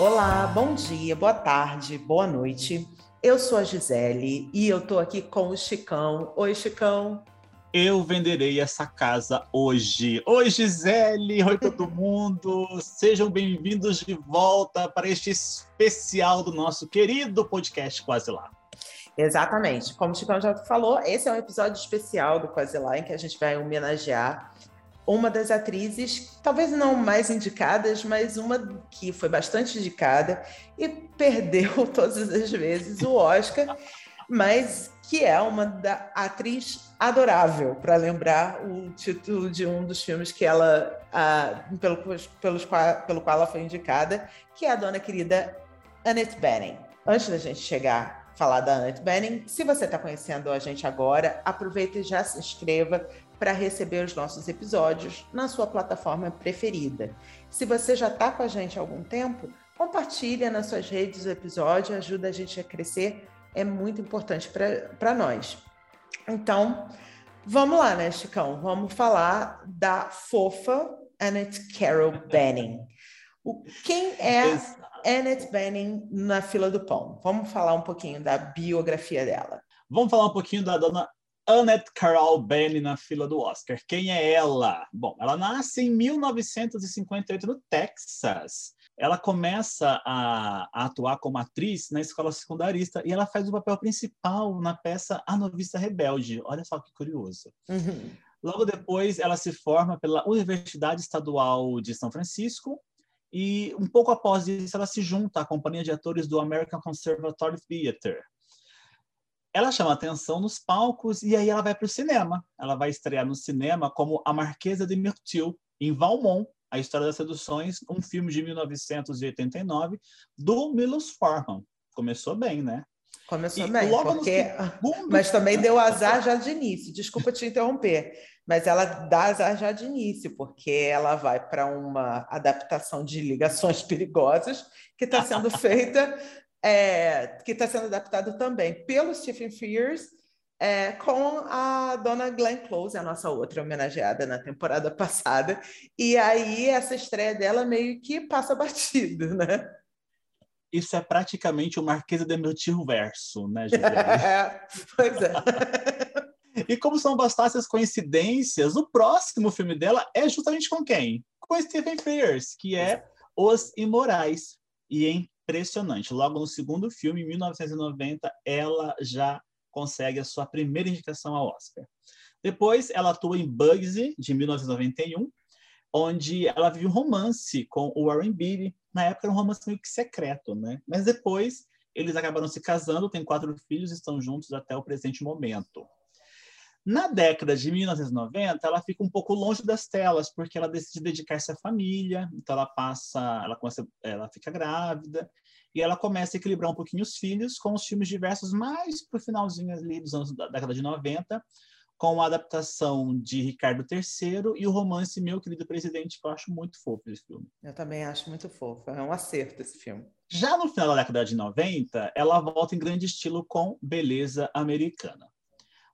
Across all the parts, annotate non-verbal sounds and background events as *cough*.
Olá, bom dia, boa tarde, boa noite. Eu sou a Gisele e eu tô aqui com o Chicão. Oi, Chicão. Eu venderei essa casa hoje. Oi, Gisele! Oi, todo *laughs* mundo! Sejam bem-vindos de volta para este especial do nosso querido podcast Quase Lá. Exatamente. Como o Chicão já falou, esse é um episódio especial do Quase Lá em que a gente vai homenagear uma das atrizes, talvez não mais indicadas, mas uma que foi bastante indicada e perdeu *laughs* todas as vezes o Oscar, mas que é uma da atriz adorável, para lembrar o título de um dos filmes que ela, pelo, pelos, pelo qual ela foi indicada, que é a dona querida Annette Bening. Antes da gente chegar falar da Annette Bening, se você está conhecendo a gente agora, aproveita e já se inscreva para receber os nossos episódios na sua plataforma preferida. Se você já está com a gente há algum tempo, compartilha nas suas redes o episódio, ajuda a gente a crescer, é muito importante para nós. Então, vamos lá, né, Chicão? Vamos falar da fofa Annette Carol Benning. O, quem é Annette Benning na fila do pão? Vamos falar um pouquinho da biografia dela. Vamos falar um pouquinho da dona Annette Carol Benny na fila do Oscar. Quem é ela? Bom, ela nasce em 1958 no Texas. Ela começa a, a, atuar como atriz na escola secundarista e ela faz o papel principal na peça A Novista Rebelde. Olha só que curioso. Uhum. Logo depois, ela se forma pela Universidade Estadual de São Francisco e um pouco após isso, ela se junta à companhia de atores do American Conservatory Theater ela chama atenção nos palcos e aí ela vai para o cinema. Ela vai estrear no cinema como A Marquesa de Myrtil, em Valmont, A História das Seduções, um filme de 1989 do Milos Forman. Começou bem, né? Começou e bem, porque... mas também deu azar já de início. Desculpa te interromper, mas ela dá azar já de início, porque ela vai para uma adaptação de Ligações Perigosas que está sendo *laughs* feita é, que está sendo adaptado também pelo Stephen Frears, é, com a dona Glenn Close, a nossa outra homenageada na temporada *laughs* passada. E aí essa estreia dela meio que passa batido, né? Isso é praticamente o Marquesa de Meltil verso, né, Gisele? *laughs* É, pois é. e como são bastantes as coincidências, o próximo filme dela é justamente com quem? Com Stephen Frears, que é Os Imorais. E em impressionante. Logo no segundo filme, em 1990, ela já consegue a sua primeira indicação ao Oscar. Depois, ela atua em Bugsy, de 1991, onde ela vive um romance com o Warren Beatty. Na época era um romance meio que secreto, né? Mas depois eles acabaram se casando, têm quatro filhos, estão juntos até o presente momento. Na década de 1990, ela fica um pouco longe das telas, porque ela decide dedicar-se à família, então ela passa, ela, começa, ela fica grávida, e ela começa a equilibrar um pouquinho os filhos com os filmes diversos mais pro finalzinho ali dos anos da década de 90, com a adaptação de Ricardo III e o romance Meu Querido Presidente, que eu acho muito fofo esse filme. Eu também acho muito fofo, é um acerto esse filme. Já no final da década de 90, ela volta em grande estilo com Beleza Americana.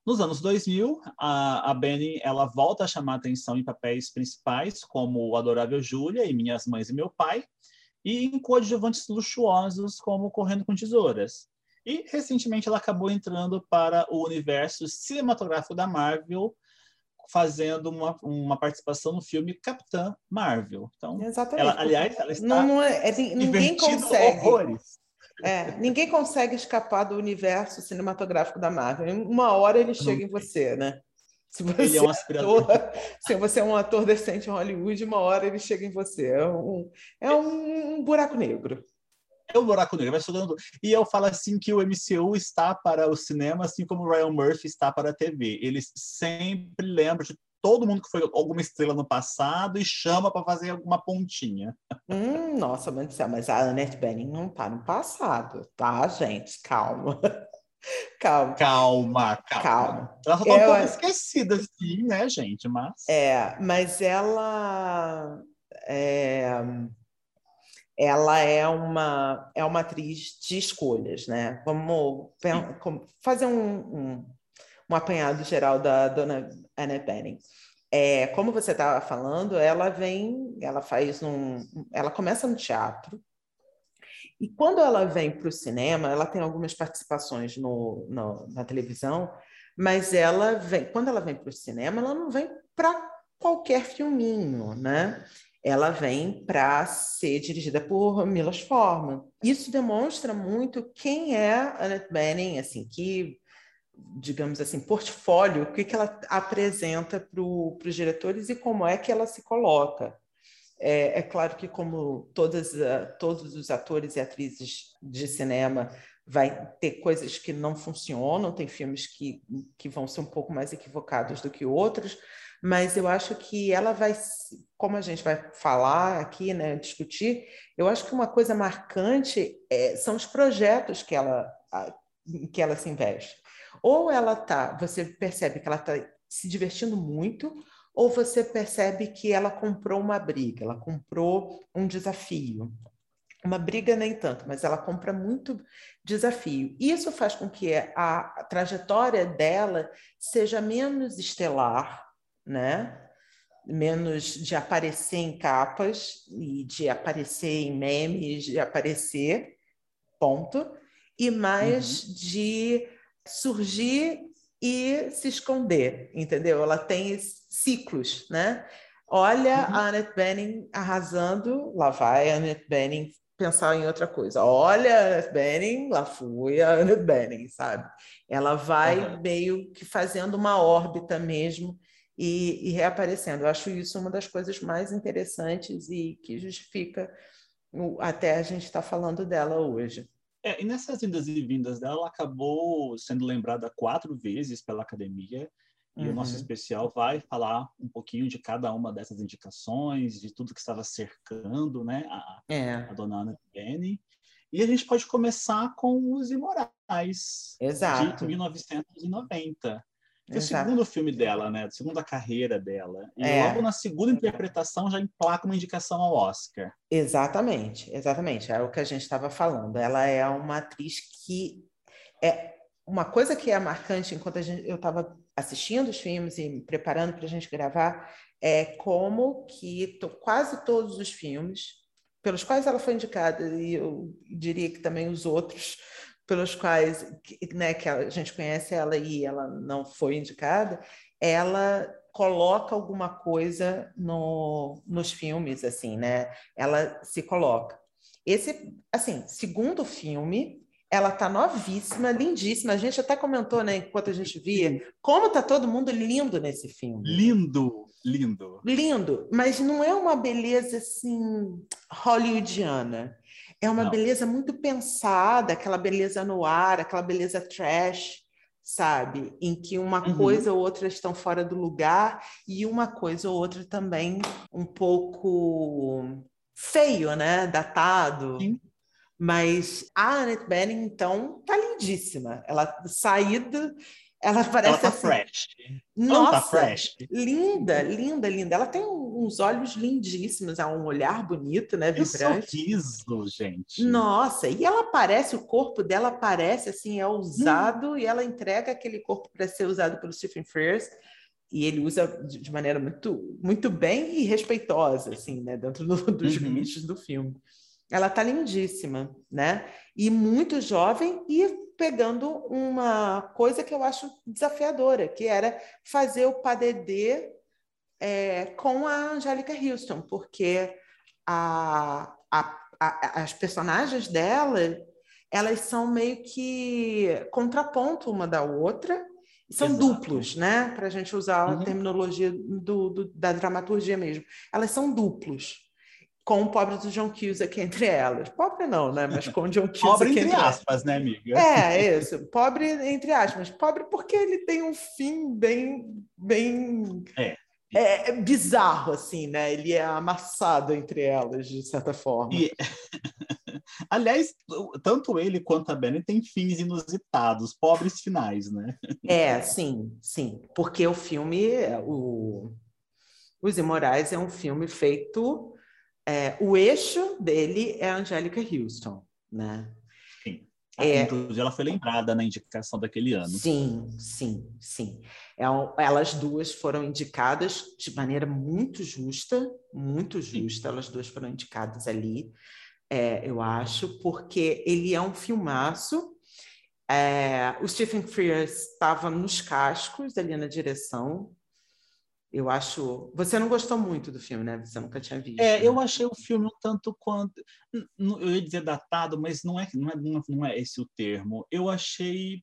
Nos anos 2000, a, a Benny ela volta a chamar atenção em papéis principais, como O Adorável Júlia e Minhas Mães e Meu Pai, e em coadjuvantes luxuosos, como Correndo com Tesouras. E, recentemente, ela acabou entrando para o universo cinematográfico da Marvel, fazendo uma, uma participação no filme Capitã Marvel. Então, Exatamente. Ela, aliás, ela está não, não é, é, ninguém consegue. Horrores. É, ninguém consegue escapar do universo cinematográfico da Marvel. Uma hora ele chega em você, né? Se você, ele é um aspirador. Ator, se você é um ator decente em Hollywood, uma hora ele chega em você. É um, é um buraco negro. É um buraco negro, vai chegando. E eu falo assim que o MCU está para o cinema, assim como o Ryan Murphy está para a TV. Eles sempre lembram de todo mundo que foi alguma estrela no passado e chama para fazer alguma pontinha. Hum, nossa, mas a Annette Bening não está no passado, tá, gente? Calma. *laughs* Calma. Calma, calma. calma. Ela só tá um pouco esquecida, sim, né, gente? Mas. É, mas ela. É, ela é uma, é uma atriz de escolhas, né? Vamos fazer um, um, um apanhado geral da dona Anna Benning. É, como você estava falando, ela vem, ela faz um. Ela começa no teatro, E quando ela vem para o cinema, ela tem algumas participações no, no, na televisão, mas ela vem, quando ela vem para o cinema, ela não vem para qualquer filminho, né? Ela vem para ser dirigida por Milos Forman. Isso demonstra muito quem é Annette Bening, assim, que digamos assim, portfólio, o que, que ela apresenta para os diretores e como é que ela se coloca. É, é claro que, como todas, uh, todos os atores e atrizes de cinema, vai ter coisas que não funcionam, tem filmes que, que vão ser um pouco mais equivocados do que outros, mas eu acho que ela vai, como a gente vai falar aqui, né, discutir, eu acho que uma coisa marcante é, são os projetos que ela, que ela se investe. Ou ela tá, você percebe que ela está se divertindo muito, ou você percebe que ela comprou uma briga, ela comprou um desafio. Uma briga nem tanto, mas ela compra muito desafio. Isso faz com que a, trajetória dela seja menos estelar, né? menos de aparecer em capas e de aparecer em memes, de aparecer, ponto, e mais uhum. de surgir e se esconder, entendeu? Ela tem ciclos, né? Olha uhum. a Annette Bening arrasando, lá vai a Annette Bening pensar em outra coisa. Olha a Annette Bening, lá fui a Annette Bening, sabe? Ela vai uhum. meio que fazendo uma órbita mesmo e, e, reaparecendo. Eu acho isso uma das coisas mais interessantes e que justifica até a gente estar tá falando dela hoje. É, e nessas indas e vindas dela, ela acabou sendo lembrada quatro vezes pela academia. E uhum. o nosso uhum. especial vai falar um pouquinho de cada uma dessas indicações, de tudo que estava cercando né, a, é. a dona Ana Penny. E a gente pode começar com Os Imorais, Exato. de 1990. É o segundo filme dela, né? A segunda carreira dela. E é. logo na segunda interpretação já emplaca uma indicação ao Oscar. Exatamente, exatamente. É o que a gente estava falando. Ela é uma atriz que é uma coisa que é marcante enquanto gente, eu estava assistindo os filmes e me preparando para a gente gravar é como que quase todos os filmes pelos quais ela foi indicada e eu diria que também os outros pelos quais né, que a gente conhece ela e ela não foi indicada, ela coloca alguma coisa no, nos filmes, assim, né? Ela se coloca. Esse, assim, segundo filme, ela tá novíssima, lindíssima. A gente até comentou, né, enquanto a gente via, como tá todo mundo lindo nesse filme. Lindo, lindo. Lindo, mas não é uma beleza assim hollywoodiana. É uma Não. beleza muito pensada, aquela beleza no ar, aquela beleza trash, sabe? Em que uma uhum. coisa ou outra estão fora do lugar e uma coisa ou outra também um pouco feio, né? Datado. Sim. Mas a Annette Bening, então, tá lindíssima. Ela saída ela parece ela tá assim, fresh. Nossa, tá fresh. linda, linda, linda. Ela tem uns olhos lindíssimos, é um olhar bonito, né, vibrante. Que sorriso, gente. Nossa, e ela parece, o corpo dela parece assim, é usado hum. e ela entrega aquele corpo para ser usado pelo Stephen Frears e ele usa de maneira muito, muito bem e respeitosa, assim, né, dentro do, *laughs* dos uhum. limites do filme. Ela tá lindíssima, né? E muito jovem e pegando uma coisa que eu acho desafiadora, que era fazer o PADD é, com a Angélica Houston, porque a, a, a, as personagens dela elas são meio que contraponto uma da outra, são Exato. duplos, né? Para a gente usar uhum. a terminologia do, do, da dramaturgia mesmo. Elas são duplos com o pobre do John Cusack entre elas. Pobre não, né? Mas com o John Cusack Pobre entre, entre aspas, né, amiga? É, isso. Pobre entre aspas. Pobre porque ele tem um fim bem... bem... É. É, é bizarro, assim, né? Ele é amassado entre elas, de certa forma. E... *laughs* Aliás, tanto ele quanto a Benny têm fins inusitados, pobres finais, né? É, sim, sim. Porque o filme, o... Os Imorais é um filme feito é, o eixo dele é a Angélica Houston, né? Sim. É, Inclusive, ela foi lembrada na indicação daquele ano. Sim, sim, sim. É, elas duas foram indicadas de maneira muito justa, muito justa. Sim. Elas duas foram indicadas ali. É, eu acho, porque ele é um filmaço. É, o Stephen Frears estava nos cascos ali na direção. Eu acho. Você não gostou muito do filme, né? Você nunca tinha visto. É, né? eu achei o filme um tanto quanto. Eu ia dizer datado, mas não é, não é, não é esse o termo. Eu achei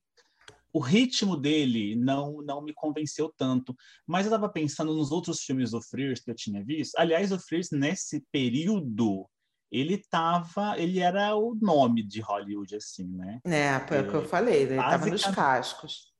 o ritmo dele não não me convenceu tanto. Mas eu estava pensando nos outros filmes do Frears que eu tinha visto. Aliás, o Frears, nesse período, ele tava, ele era o nome de Hollywood, assim, né? É, foi o que eu falei, ele estava nos cascos.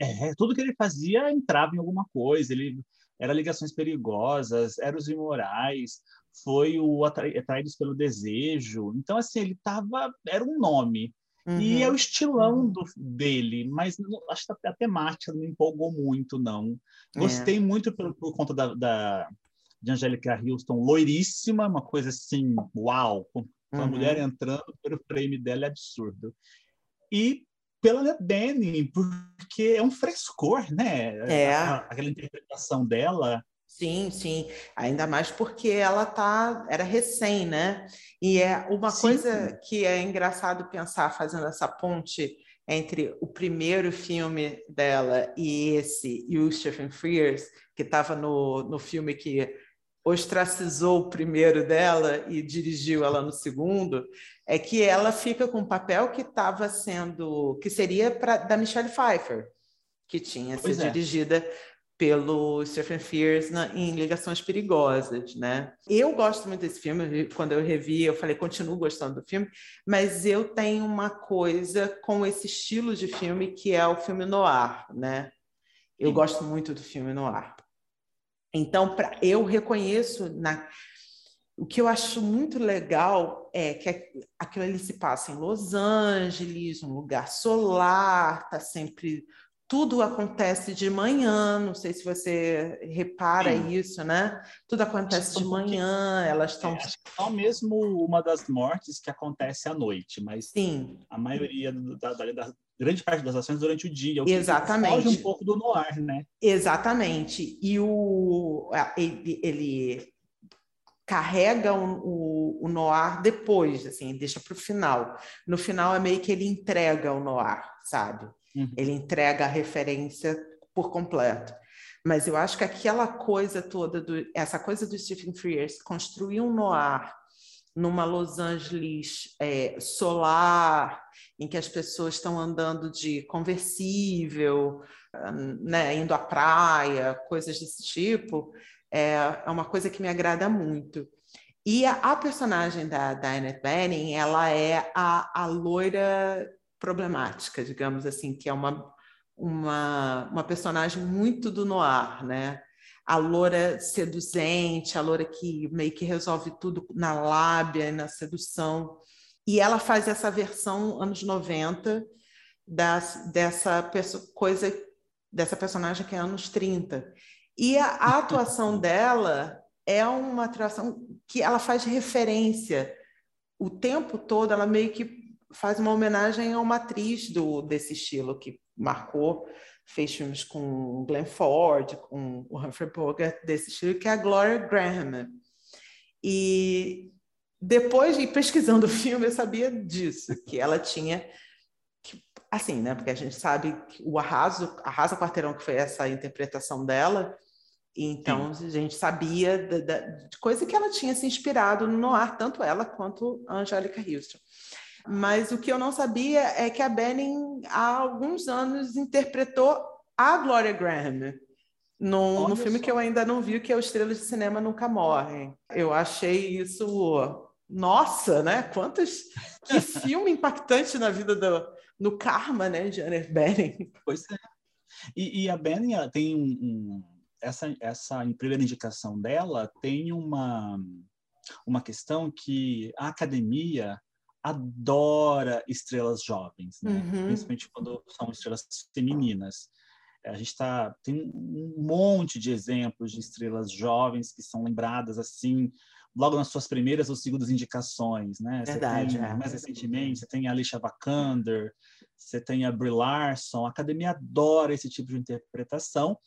É, tudo que ele fazia entrava em alguma coisa, ele era Ligações Perigosas, era Os Imorais, foi o Atraídos pelo Desejo. Então, assim, ele tava, era um nome. Uhum. E é o estilão uhum. do, dele, mas acho que a temática não me empolgou muito, não. Gostei é. muito por, por conta da, da, de Angélica Houston, loiríssima, uma coisa assim, uau, com uhum. a mulher entrando pelo frame dela é absurdo. E pela Bening, porque é um frescor, né? É. Aquela interpretação dela Sim, sim. Ainda mais porque ela tá, era recém, né? E é uma sim. coisa que é engraçado pensar fazendo essa ponte entre o primeiro filme dela e esse, e o Stephen Frears, que estava no, no filme que ostracizou o primeiro dela e dirigiu ela no segundo, é que ela fica com um papel que estava sendo, que seria pra, da Michelle Pfeiffer, que tinha sido é. dirigida pelo Stephen Frears na, em Ligações Perigosas, né? Eu gosto muito desse filme, quando eu revi, eu falei, continuo gostando do filme, mas eu tenho uma coisa com esse estilo de filme que é o filme noir, né? Eu Sim. gosto muito do filme noir. Então, pra, eu reconheço na o que eu acho muito legal é que aquilo ali se passa em Los Angeles, um lugar solar, tá sempre tudo acontece de manhã, não sei se você repara Sim. isso, né? Tudo acontece de manhã, elas estão. É, só mesmo uma das mortes que acontece à noite, mas Sim. a maioria da, da, da grande parte das ações durante o dia. O Exatamente. foge um pouco do noir, né? Exatamente. E o, ele, ele carrega o, o, o, noir depois, assim, deixa para o final. No final é meio que ele entrega o noir, sabe? Uhum. Ele entrega a referência por completo. Mas eu acho que aquela coisa toda, do, essa coisa do Stephen Frears, construir um noir numa Los Angeles é, solar, em que as pessoas estão andando de conversível, né, indo à praia, coisas desse tipo, é, é uma coisa que me agrada muito. E a, a personagem da, Annette Bening, ela é a, a loira problemática, digamos assim, que é uma, uma, uma personagem muito do noir, né? A loura seduzente, a loura que meio que resolve tudo na lábia na sedução. E ela faz essa versão anos 90 das, dessa coisa, dessa personagem que é anos 30. E a, atuação dela é uma atuação que ela faz referência o tempo todo, ela meio que faz uma homenagem a uma atriz do, desse estilo que marcou, fez filmes com Glenn Ford, com o Humphrey Bogart desse estilo, que é a Gloria Graham. E depois de ir pesquisando o filme, eu sabia disso, que ela tinha assim, né? Porque a gente sabe que o Arraso, Arrasa Quarteirão, que foi essa interpretação dela, então Sim. a gente sabia da, da, de coisa que ela tinha se inspirado no noir, tanto ela quanto a Angélica Houston. Mas o que eu não sabia é que a Benning, há alguns anos, interpretou a Gloria Graham no, no filme só. que eu ainda não vi, que é o Estrelas de Cinema Nunca Morrem. Eu achei isso. Nossa, né? Quantos. Que *laughs* filme impactante na vida do no karma, né, de Annette Bening. Pois é. E, e a Bening tem um, um, essa, essa primeira indicação dela tem uma, uma questão que a academia adora estrelas jovens, né? uhum. principalmente quando são estrelas femininas. A gente tá, tem um monte de exemplos de estrelas jovens que são lembradas assim, logo nas suas primeiras ou segundas indicações, né? Verdade, tem, é. Mais recentemente, você tem a Alicia Vikander, você tem a Brie Larson, a academia adora esse tipo de interpretação.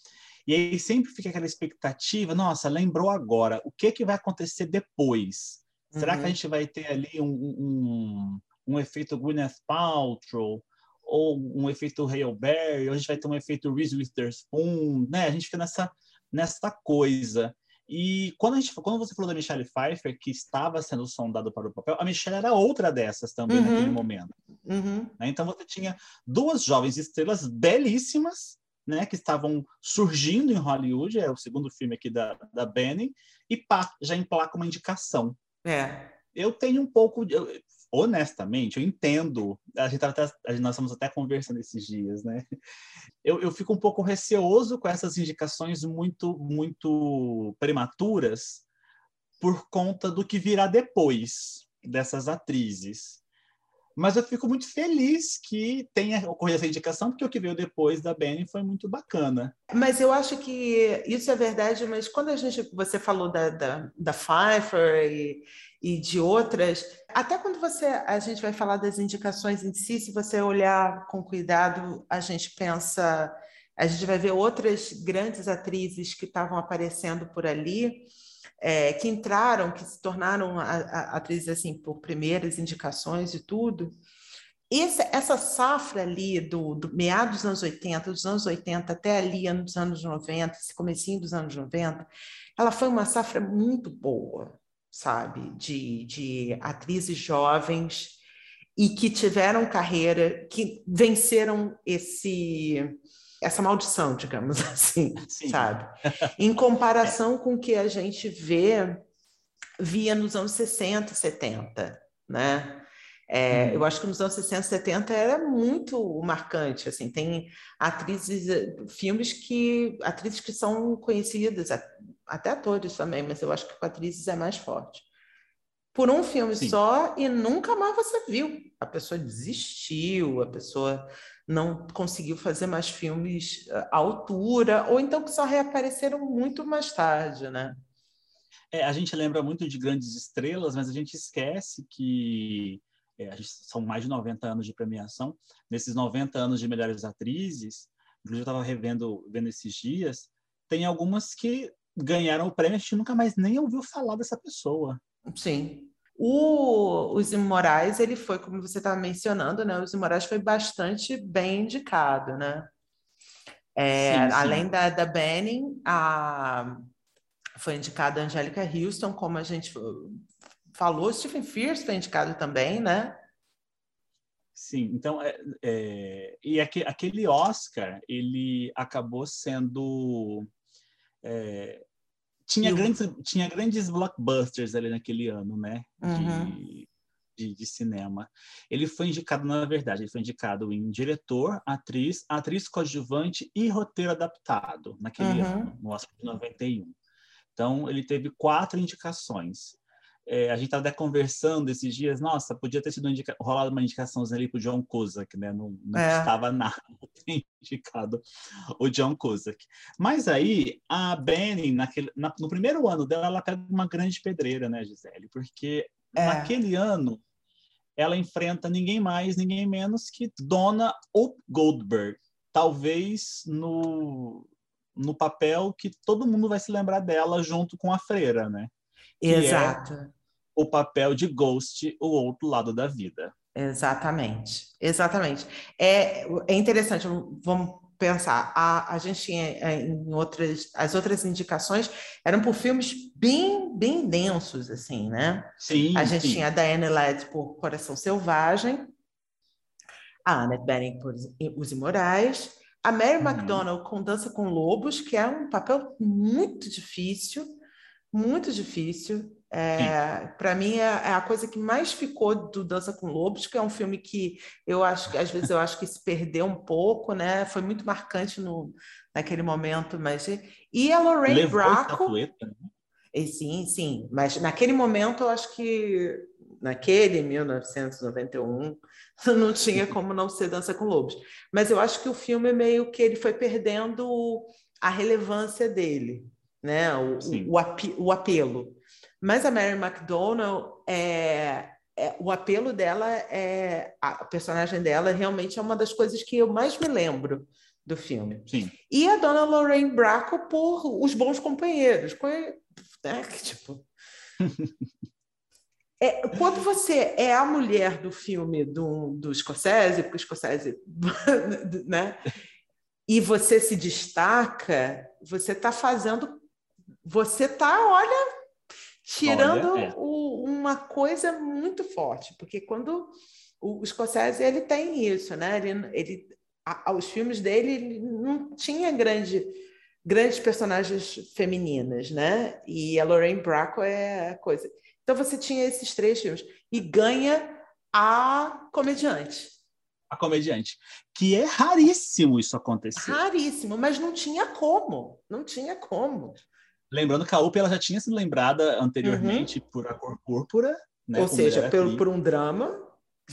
E aí sempre fica aquela expectativa, nossa, lembrou agora, o que que vai acontecer depois? Será que a uhum. gente vai ter ali um, um, um efeito Gwyneth Paltrow? Ou um efeito Berry? Ou a gente vai ter um efeito Reese Witherspoon? Né? A gente fica nessa, nessa coisa. E quando, a gente, quando você falou da Michelle Pfeiffer, que estava sendo sondada para o papel, a Michelle era outra dessas também uhum. naquele momento. Uhum. Né? Então você tinha duas jovens estrelas belíssimas, né, que estavam surgindo em Hollywood, é o segundo filme aqui da, da Benny, e pá, já emplaca uma indicação. É. Eu tenho um pouco, de, honestamente, eu entendo, a gente até, a gente, nós estamos até conversando esses dias, né? Eu, eu fico um pouco receoso com essas indicações muito, muito prematuras por conta do que virá depois dessas atrizes. Mas eu fico muito feliz que tenha ocorrido essa indicação, porque o que veio depois da Benny foi muito bacana. Mas eu acho que isso é verdade, mas quando a gente, você falou da, da, da Pfeiffer e, e de outras, até quando você a gente vai falar das indicações em si, se você olhar com cuidado, a gente pensa, a gente vai ver outras grandes atrizes que estavam aparecendo por ali é, que entraram, que se tornaram a, a, atrizes assim por primeiras indicações e tudo. Esse, essa safra ali do, do meados dos anos 80, dos anos 80 até ali nos anos 90, esse comecinho dos anos 90, ela foi uma safra muito boa, sabe? De, de atrizes jovens e que tiveram carreira, que venceram esse essa maldição, digamos *laughs* assim, Sim. sabe? *laughs* Em comparação com o que a gente vê, via nos anos 60, 70, né? É, hum. Eu acho que nos anos 60, 70 era muito marcante, assim, tem atrizes, filmes que, atrizes que são conhecidas, até atores também, mas eu acho que com atrizes é mais forte. Por um filme Sim. só e nunca mais você viu. A pessoa desistiu, a pessoa não conseguiu fazer mais filmes eh, à altura, ou então que só reapareceram muito mais tarde, né? É, a gente lembra muito de grandes estrelas, mas a gente esquece que é, são mais de 90 anos de premiação. Nesses 90 anos de melhores atrizes, inclusive eu estava revendo vendo esses dias, tem algumas que ganharam o prêmio, a gente nunca mais nem ouviu falar dessa pessoa. Sim. O, os Imorais, ele foi, como você estava mencionando, né? Os Imorais foi bastante bem indicado, né? É, sim, sim. Além da, da Benning, a, foi indicada a Angélica Houston, como a gente falou, Stephen Fierce foi indicado também, né? Sim, então, é, é, e aquele Oscar, ele acabou sendo é, tinha, grandes, tinha grandes blockbusters ali naquele ano, né? Uhum. De, de, de, cinema. Ele foi indicado, na verdade, ele foi indicado em diretor, atriz, atriz coadjuvante e roteiro adaptado naquele uhum. ano, no Oscar de 91. Então, ele teve quatro indicações. É, a gente estava conversando esses dias, nossa, podia ter sido indica... rolado uma indicação ali para o John Cusack, né? Não, não é. estava nada *laughs* indicado o John Cusack. Mas aí, a Benny, naquele, na, no primeiro ano dela, ela pega uma grande pedreira, né, Gisele? Porque é. naquele ano, ela enfrenta ninguém mais, ninguém menos que Donna Hope Goldberg. Talvez no, no papel que todo mundo vai se lembrar dela junto com a freira, né? É Exato. É o papel de Ghost, o outro lado da vida. Exatamente, exatamente. É, é interessante, vamos pensar, a, a gente tinha é, em outras, as outras indicações eram por filmes bem, bem densos, assim, né? Sim, A gente sim. tinha a Diane Ladd por Coração Selvagem, a Annette Bening por Os Imorais, a Mary uhum. McDonnell com Dança com Lobos, que é um papel muito difícil, muito difícil. É, para mim é, é, a coisa que mais ficou do Dança com Lobos, que é um filme que eu acho que às vezes eu acho que se perdeu um pouco, né? Foi muito marcante no, naquele momento, mas e a Lorraine Levou Bracco. Né? E, sim, sim, mas naquele momento eu acho que naquele 1991 *laughs* não tinha *laughs* como não ser Dança com Lobos. Mas eu acho que o filme meio que ele foi perdendo a relevância dele, né? O, o, o, o apelo. Mas a Mary McDonnell, é, é, o apelo dela, é a personagem dela realmente é uma das coisas que eu mais me lembro do filme. Sim. E a dona Lorraine Bracco por Os Bons Companheiros. Né? *laughs* Tipo... É, quando você é a mulher do filme do, do Scorsese, porque o Scorsese, *laughs* né? E você se destaca, você está fazendo, você está, olha, tirando olha, é. o, uma coisa muito forte, porque quando o Scorsese ele tem isso, né? Ele, ele a, os filmes dele ele não tinha grande grandes personagens femininas, né? E a Lorraine Bracco é a coisa. Então você tinha esses três filmes e ganha a comediante. A comediante, que é raríssimo isso acontecer. Raríssimo, mas não tinha como, não tinha como. Lembrando que a UP ela já tinha sido lembrada anteriormente uhum. por A Cor Púrpura, né, Ou seja, por, por um drama.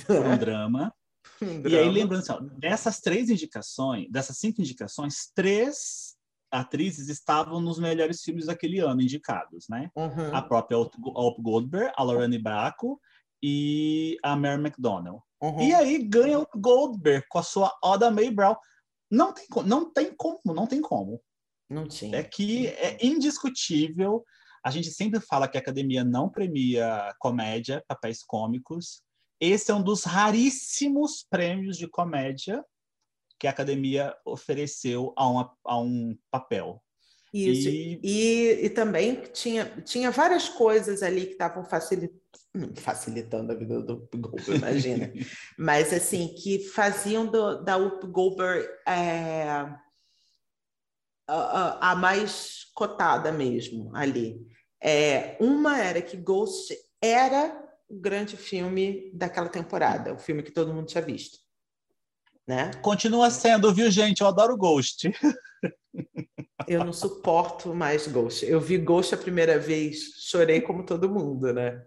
Por um drama. *laughs* um e aí, lembrando assim, dessas três indicações, dessas cinco indicações, três atrizes estavam nos melhores filmes daquele ano indicados, né? Uhum. A própria Hope Goldberg, a Lorraine Bracco e a Mary McDonnell. Uhum. E aí ganha o Goldberg com a sua Oda May Brown. Não tem, não tem como, não tem como. Não tinha. É que é indiscutível. A gente sempre fala que a academia não premia comédia, papéis cômicos. Esse é um dos raríssimos prêmios de comédia que a academia ofereceu a, uma, a um papel. Isso, e... E, e, também tinha, tinha várias coisas ali que estavam facilitando, facilitando a vida do Goldberg, imagina, *laughs* mas assim, que faziam do, da Up Goldberg é, a, a, mais cotada mesmo ali. É, uma era que Ghost era o grande filme daquela temporada, o filme que todo mundo tinha visto né? Continua sendo, viu, gente? Eu adoro Ghost. *laughs* Eu não suporto mais Ghost. Eu vi Ghost a primeira vez, chorei como todo mundo, né?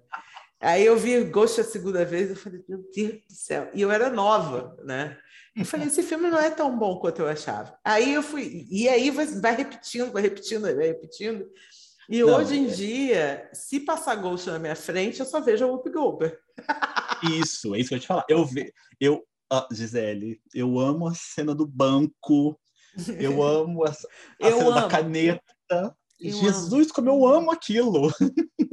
Aí eu vi Ghost a segunda vez, eu falei, meu Deus do céu. E eu era nova, né? Eu falei, esse filme não é tão bom quanto eu achava. Aí eu fui, e aí vai repetindo, vai repetindo, vai repetindo. E não, hoje em é... dia, se passar Ghost na minha frente, eu só vejo o Whoopi Goldberg. Isso, é isso que eu ia te falar. Eu, ve... eu ah, Gisele, eu amo a cena do banco, eu *laughs* amo a, a cena amo. da caneta. Eu Jesus, amo. como eu amo aquilo!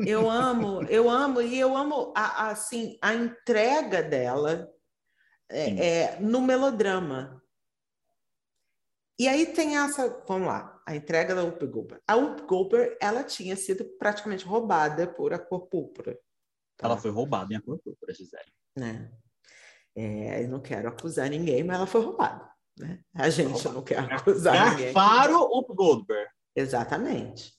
Eu amo, eu amo, e eu amo a, a assim, a entrega dela é, é, no melodrama. E aí tem essa, vamos lá, a entrega da Up Goldberg. A Up Goldberg, ela tinha sido praticamente roubada por a cor púrpura. Tá? Ela foi roubada em a cor púrpura, Gisele. Né? É, eu não quero acusar ninguém, mas ela foi roubada. Né? A gente não quer acusar é ninguém. Faro ou Goldberg? Exatamente.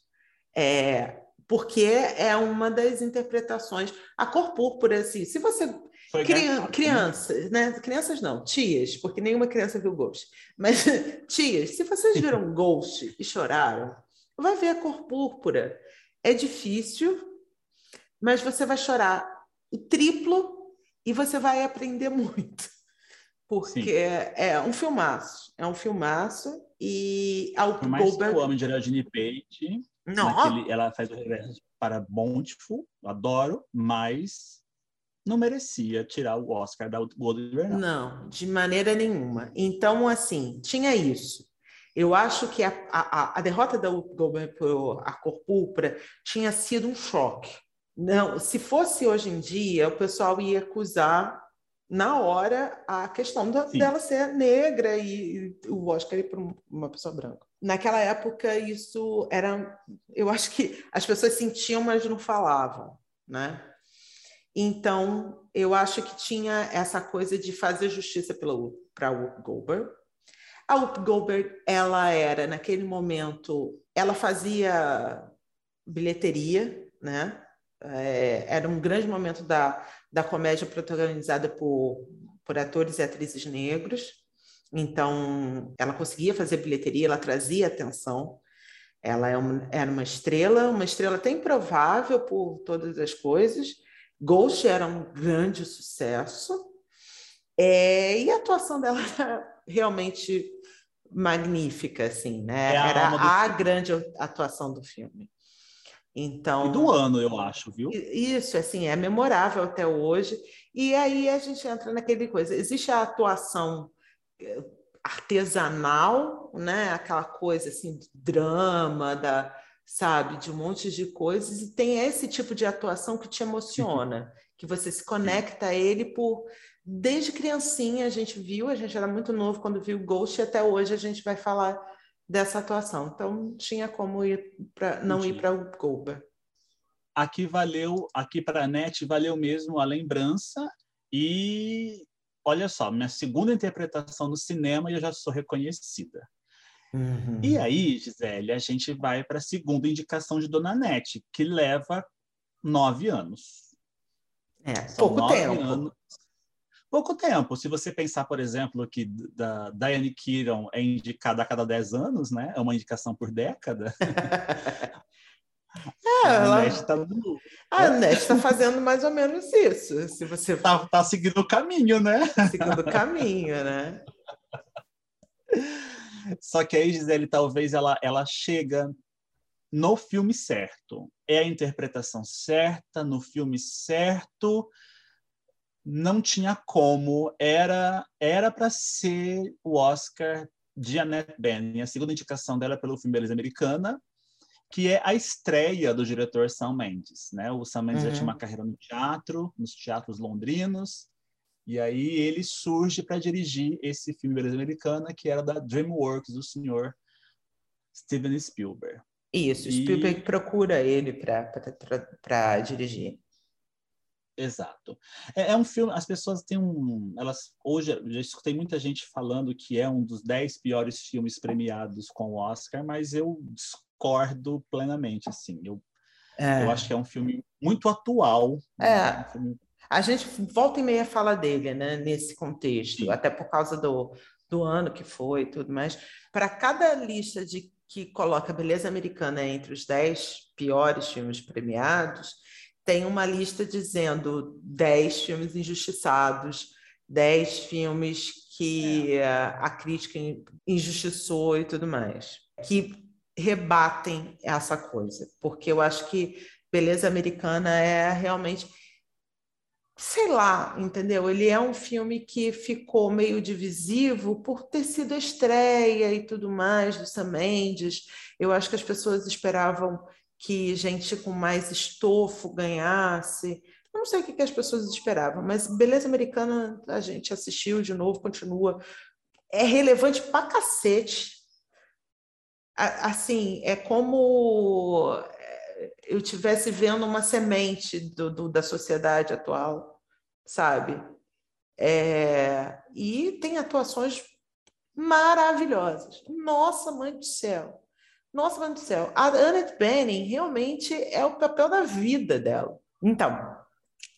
É, porque é uma das interpretações. A cor púrpura, assim, se você. Crian crianças, né? Crianças não, tias, porque nenhuma criança viu Ghost. Mas *laughs* tias, se vocês viram *laughs* Ghost e choraram, vai ver a cor púrpura. É difícil, mas você vai chorar o triplo e você vai aprender *laughs* muito. Porque é, é, um filmaço, é um filmaço e Por mais Goldberg... que eu amo Geraldine Page, não. Naquele, ela faz o reverso para Bountiful, adoro, mas não merecia tirar o Oscar da Goldberg. Não. não, de maneira nenhuma. Então, assim, tinha isso. Eu acho que a, a, a derrota da A Cor Púrpura tinha sido um choque não, se fosse hoje em dia, o pessoal ia acusar na hora a questão da, dela ser negra e, e o Oscar ir para uma pessoa branca. Naquela época, isso era. Eu acho que as pessoas sentiam, mas não falavam, né? Então, eu acho que tinha essa coisa de fazer justiça para Whoop Goldberg. A Whoop Goldberg, ela era, naquele momento, ela fazia bilheteria, né? É, era um grande momento da, da comédia protagonizada por, por atores e atrizes negros. Então, ela conseguia fazer bilheteria, ela trazia atenção. Ela é uma, era uma estrela, uma estrela até improvável por todas as coisas. Ghost era um grande sucesso. É, e a atuação dela *laughs* era realmente magnífica, assim, né? É a era a grande atuação do filme. Então, e do ano, eu acho, viu? Isso, assim, é memorável até hoje. E aí a gente entra naquele coisa. Existe a atuação eh, artesanal, né? Aquela coisa assim, drama, da sabe, de um monte de coisas, e tem esse tipo de atuação que te emociona, que você se conecta a ele por. Desde criancinha a gente viu, a gente era muito novo quando viu Ghost, e até hoje a gente vai falar dessa atuação. Então, tinha como ir pra, não ir para o Goldberg. Aqui valeu, aqui para a NET valeu mesmo a lembrança e olha só, minha segunda interpretação no cinema e eu já sou reconhecida. Uhum. E aí, Gisele, a gente vai para a segunda indicação de Dona Nete, que leva nove anos. É, São pouco tempo. Anos. Pouco tempo. Se você pensar, por exemplo, que da Diane Keaton é indicada a cada dez anos, né? É uma indicação por década. *laughs* É, ela... está no... A NET está fazendo mais ou menos isso. Se você tá, tá seguindo o caminho, né? Seguindo o caminho, né? *laughs* Só que aí, Gisele, talvez ela, ela chega no filme certo. É a interpretação certa, no filme certo. Não tinha como. Era era para ser o Oscar de Annette Bening. A segunda indicação dela é pelo filme Beleza Americana, que é a estreia do diretor Sam Mendes. Né? O Sam Mendes uhum. já tinha uma uhum. carreira no teatro, nos teatros londrinos. E aí ele surge para dirigir esse filme Beleza Americana, que era da DreamWorks, do senhor Steven Spielberg. Isso, e... Spielberg procura ele para dirigir. Exato. É, é, um filme, as pessoas têm um. Elas, hoje, eu já escutei muita gente falando que é um dos dez piores filmes premiados com o Oscar, mas eu discordo plenamente, assim. Eu, é. eu acho que é um filme muito atual. É. Né? Um filme a gente volta e meia fala dele, né, nesse contexto, Sim. até por causa do, do ano que foi e tudo mais. Para cada lista de que coloca Beleza Americana entre os dez piores filmes premiados, tem uma lista dizendo dez filmes injustiçados, dez filmes que é. a crítica injustiçou e tudo mais, que rebatem essa coisa, porque eu acho que Beleza Americana é realmente sei lá, entendeu? Ele é um filme que ficou meio divisivo por ter sido a estreia e tudo mais do Sam Mendes. Eu acho que as pessoas esperavam que gente com mais estofo ganhasse. Eu não sei o que, as pessoas esperavam, mas Beleza Americana a gente assistiu de novo, continua. É relevante pra cacete. Assim, é como eu estivesse vendo uma semente do, do, da sociedade atual, sabe? É, e tem atuações maravilhosas. Nossa, mãe do céu! Nossa, mãe do céu! A Annette Bening realmente é o papel da vida dela. Então,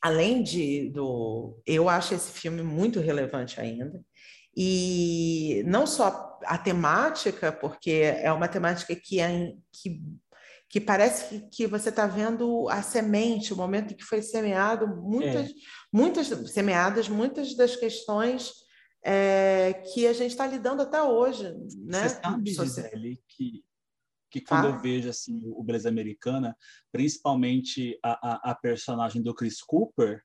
além de do, eu acho esse filme muito relevante ainda. E não só a temática, porque é uma temática que, é, que que parece que, que você está vendo a semente, o momento em que foi semeado, muitas, é. muitas semeadas, muitas das questões é, que a gente está lidando até hoje. Né? Você sabe, Gisele, que, que quando ah. eu vejo assim, o Beleza Americana, principalmente a, a, a, personagem do Chris Cooper,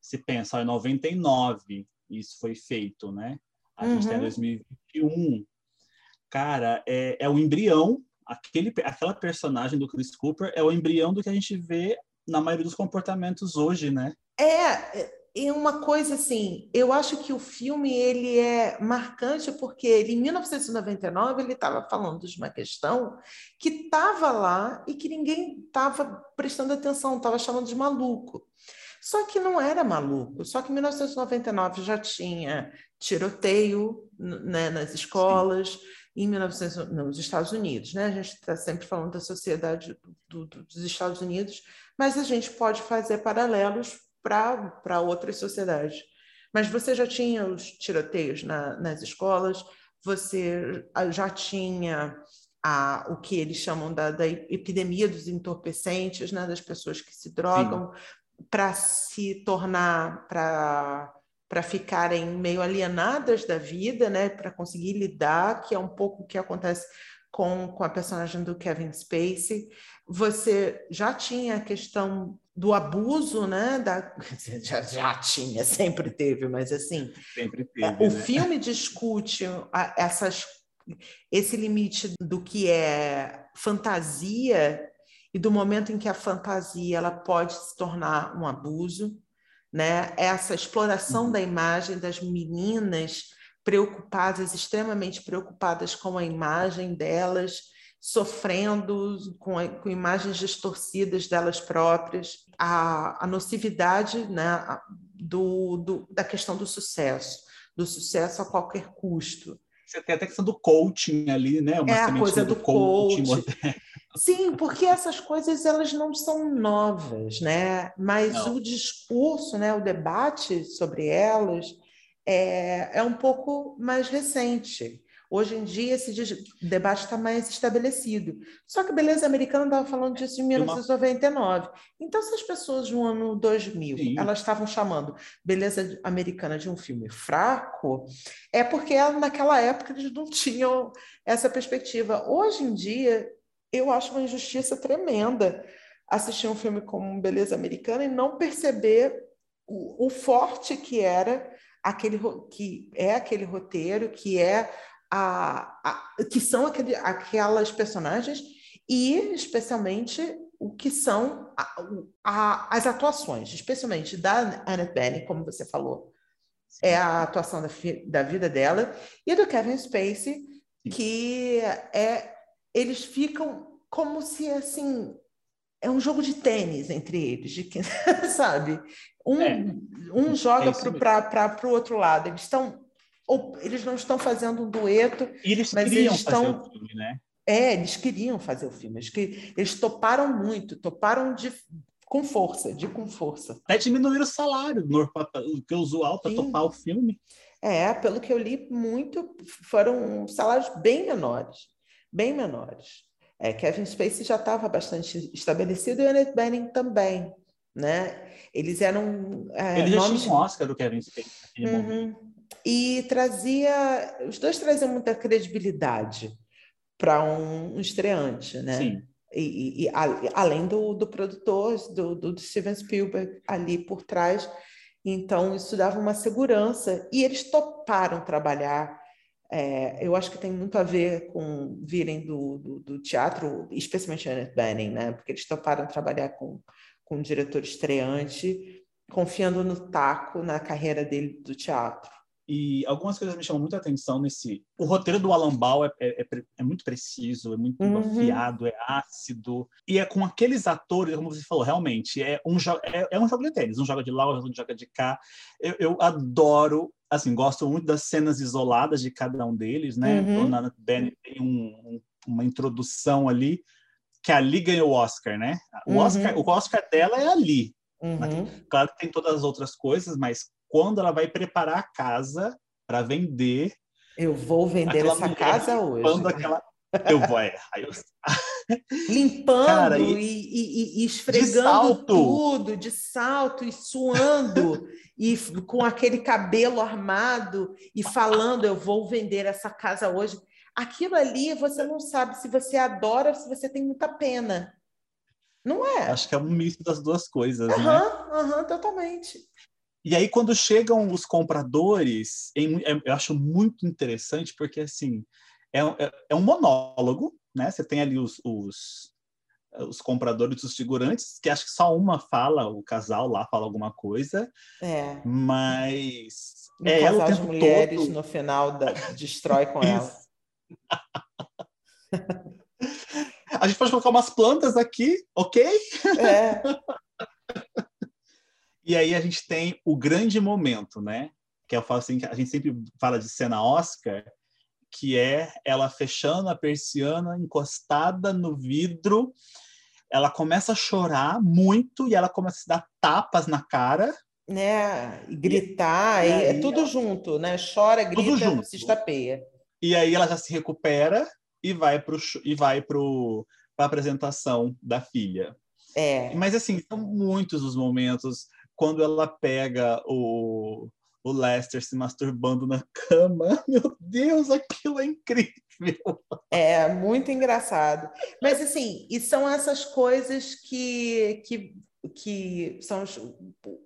se pensa, em 99 isso foi feito, né? A gente está em 2021. Uhum. Cara, é, é o embrião aquele, aquela personagem do Chris Cooper é o embrião do que a gente vê na maioria dos comportamentos hoje, né? É, e uma coisa assim, eu acho que o filme ele é marcante porque ele, em 1999 ele estava falando de uma questão que estava lá e que ninguém estava prestando atenção, estava chamando de maluco. Só que não era maluco, só que em 1999 já tinha tiroteio né, nas escolas, Sim em 1900, nos Estados Unidos. Né? A gente está sempre falando da sociedade do, do, dos Estados Unidos, mas a gente pode fazer paralelos para outras sociedades. Mas você já tinha os tiroteios na, nas escolas, você já tinha a, o que eles chamam da, da epidemia dos entorpecentes, né? das pessoas que se drogam para se tornar, para para ficarem meio alienadas da vida, né, para conseguir lidar, que é um pouco o que acontece com, com a personagem do Kevin Spacey. Você já tinha a questão do abuso, né? Da... *laughs* Já, já tinha, sempre teve, mas assim. Sempre teve. O né? filme discute essas, esse limite do que é fantasia e do momento em que a fantasia ela pode se tornar um abuso, né? Essa exploração da imagem das meninas preocupadas, extremamente preocupadas com a imagem delas, sofrendo com, com imagens distorcidas delas próprias, a, a nocividade né, do, do, da questão do sucesso, do sucesso a qualquer custo. Você tem até a questão do coaching ali, né? Uma é a coisa do, do coaching. coaching. *laughs* Sim, porque essas coisas elas não são novas, né? Mas não. o discurso, né, o debate sobre elas é, é um pouco mais recente. Hoje em dia, esse debate está mais estabelecido. Só que beleza americana estava falando disso em 1999. Então, se as pessoas no ano 2000 Sim. elas estavam chamando beleza americana de um filme fraco, é porque naquela época eles não tinham essa perspectiva. Hoje em dia, eu acho uma injustiça tremenda assistir um filme como Beleza Americana e não perceber o, o forte que era aquele que é aquele roteiro, que é a, a que são aquele, aquelas personagens e especialmente o que são a, a, as atuações, especialmente da Annette Bening, como você falou, é a atuação da, da vida dela e do Kevin Spacey, que é eles ficam como se assim é um jogo de tênis entre eles, de que, *laughs* sabe? Um, é, um joga é para o outro lado. Eles estão ou eles não estão fazendo um dueto, eles mas eles estão fazer o filme, né? É, eles queriam fazer o filme. Eles, que, eles toparam muito, toparam de, com força, de com força. Até diminuíram o salário, que usou alto para topar o filme. É, pelo que eu li, muito foram salários bem menores, bem menores. É, Kevin Spacey já estava bastante estabelecido e Annette Bening também, né? Eles eram é, Ele já nomes... tinha um Oscar do Kevin Spacey naquele uhum. momento. E trazia, os dois traziam muita credibilidade para um, um, estreante, né? Sim. E, e, e além do, do produtor, do, do Steven Spielberg ali por trás, então isso dava uma segurança e eles toparam trabalhar é, eu acho que tem muito a ver com virem do, do, do teatro, especialmente Annette Bening, né? Porque eles toparam trabalhar com, com um diretor estreante, confiando no taco na carreira dele do teatro. E algumas coisas me chamam muita atenção nesse. O roteiro do Alan Ball é, é, é, é muito preciso, é muito uhum. afiado, é ácido. E é com aqueles atores, como você falou, realmente, é um, é, é um jogo de tênis. Um joga de lá, outro joga de cá. Eu, eu adoro assim, gosto muito das cenas isoladas de cada um deles, né? Uhum. Nana Bennett tem um, um, uma introdução ali que a Ali ganhou o Oscar, né? O, uhum. Oscar, o Oscar dela é ali. Uhum. Claro que tem todas as outras coisas, mas quando ela vai preparar a casa para vender. Eu vou vender essa casa hoje. Aquela... Eu vou. É, eu... Limpando Cara, e, e, e, esfregando tudo, de salto e suando, e com aquele cabelo armado e falando: Eu vou vender essa casa hoje. Aquilo ali você não sabe se você adora ou se você tem muita pena. Não é? Acho que é um misto das duas coisas, uhum, né? Uhum, totalmente. E aí, quando chegam os compradores, eu acho muito interessante, porque, assim, é, é, é um monólogo, né? Você tem ali os, os, os compradores, os figurantes, que acho que só uma fala, o casal lá fala alguma coisa, é. mas... Um é casal de mulheres todo... no final da, destrói com ela. *laughs* A gente pode colocar umas plantas aqui, ok? É. *laughs* E aí a gente tem o grande momento, né? Que eu falo assim, a gente sempre fala de cena Oscar, que é ela fechando a persiana, encostada no vidro, ela começa a chorar muito e ela começa a se dar tapas na cara. Né? E gritar, e, e é tudo ela... junto, né? Chora, grita, se estapeia. E aí ela já se recupera e vai para e vai pro a apresentação da filha. É. Mas assim, são muitos os momentos quando ela pega o, o Lester se masturbando na cama. *laughs* Meu Deus, aquilo é incrível. É, muito engraçado. Mas assim, e são essas coisas que, que, que são os,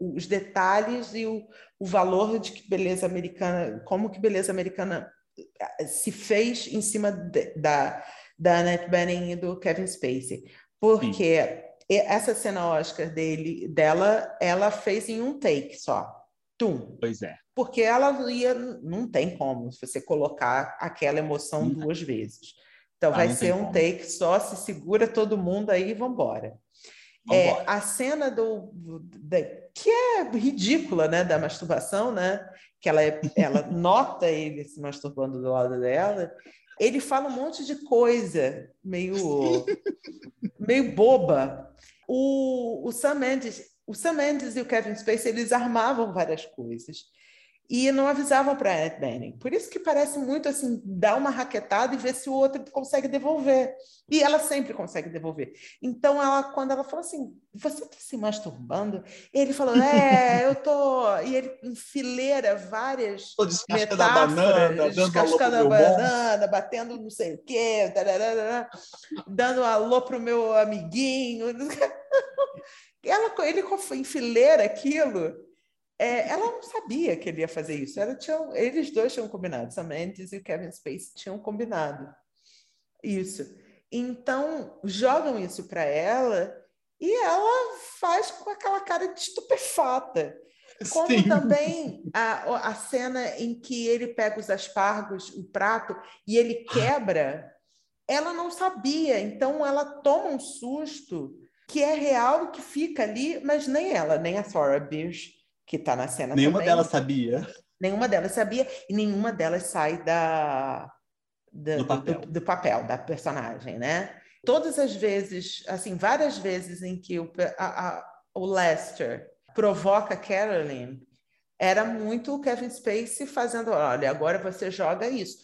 os detalhes e o, o valor de que beleza americana, como que beleza americana eh, se fez em cima de, da da Annette Bening e do Kevin Spacey. Porque Sim. essa cena Oscar dele, dela, ela fez em um take só. Tum. Pois é. Porque ela ia. Não tem como você colocar aquela emoção hum. duas vezes. Então ah, vai ser um como. take só, se segura todo mundo aí e vambora. É, a cena do, do, que é ridícula, né, da masturbação, né, que ela, é, ela *laughs* nota ele se masturbando do lado dela, ele fala um monte de coisa meio, meio boba. O, o Sam Mendes, o Sam Mendes e o Kevin Spacey, eles armavam várias coisas e não avisavam para a Annette Bening. Por isso que parece muito assim, dar uma raquetada e ver se o outro consegue devolver. E ela sempre consegue devolver. Então, ela, quando ela falou assim, você está se masturbando? Ele falou, é, *laughs* eu tô... E ele enfileira várias Tô descascando a banana, descascando a banana, batendo não sei o quê, tararara, dando alô pro meu amiguinho. *laughs* ela, ele enfileira aquilo é, ela não sabia que ele ia fazer isso. Ela tinha, eles dois tinham combinado, Sam Mendes e o Kevin Spacey tinham combinado isso. Então, jogam isso para ela e ela faz com aquela cara de estupefata. Como Sim. também a, a cena em que ele pega os aspargos, o prato, e ele quebra, ela não sabia. Então, ela toma um susto que é real, que fica ali, mas nem ela, nem a Thora Birch que está na cena Nenhuma também. delas sabia. Nenhuma delas sabia e nenhuma delas sai da, da do, papel. Do, do, papel. da personagem, né? Todas as vezes, assim, várias vezes em que o, a, a, o Lester provoca Carolyn, era muito o Kevin Spacey fazendo, olha, agora você joga isso,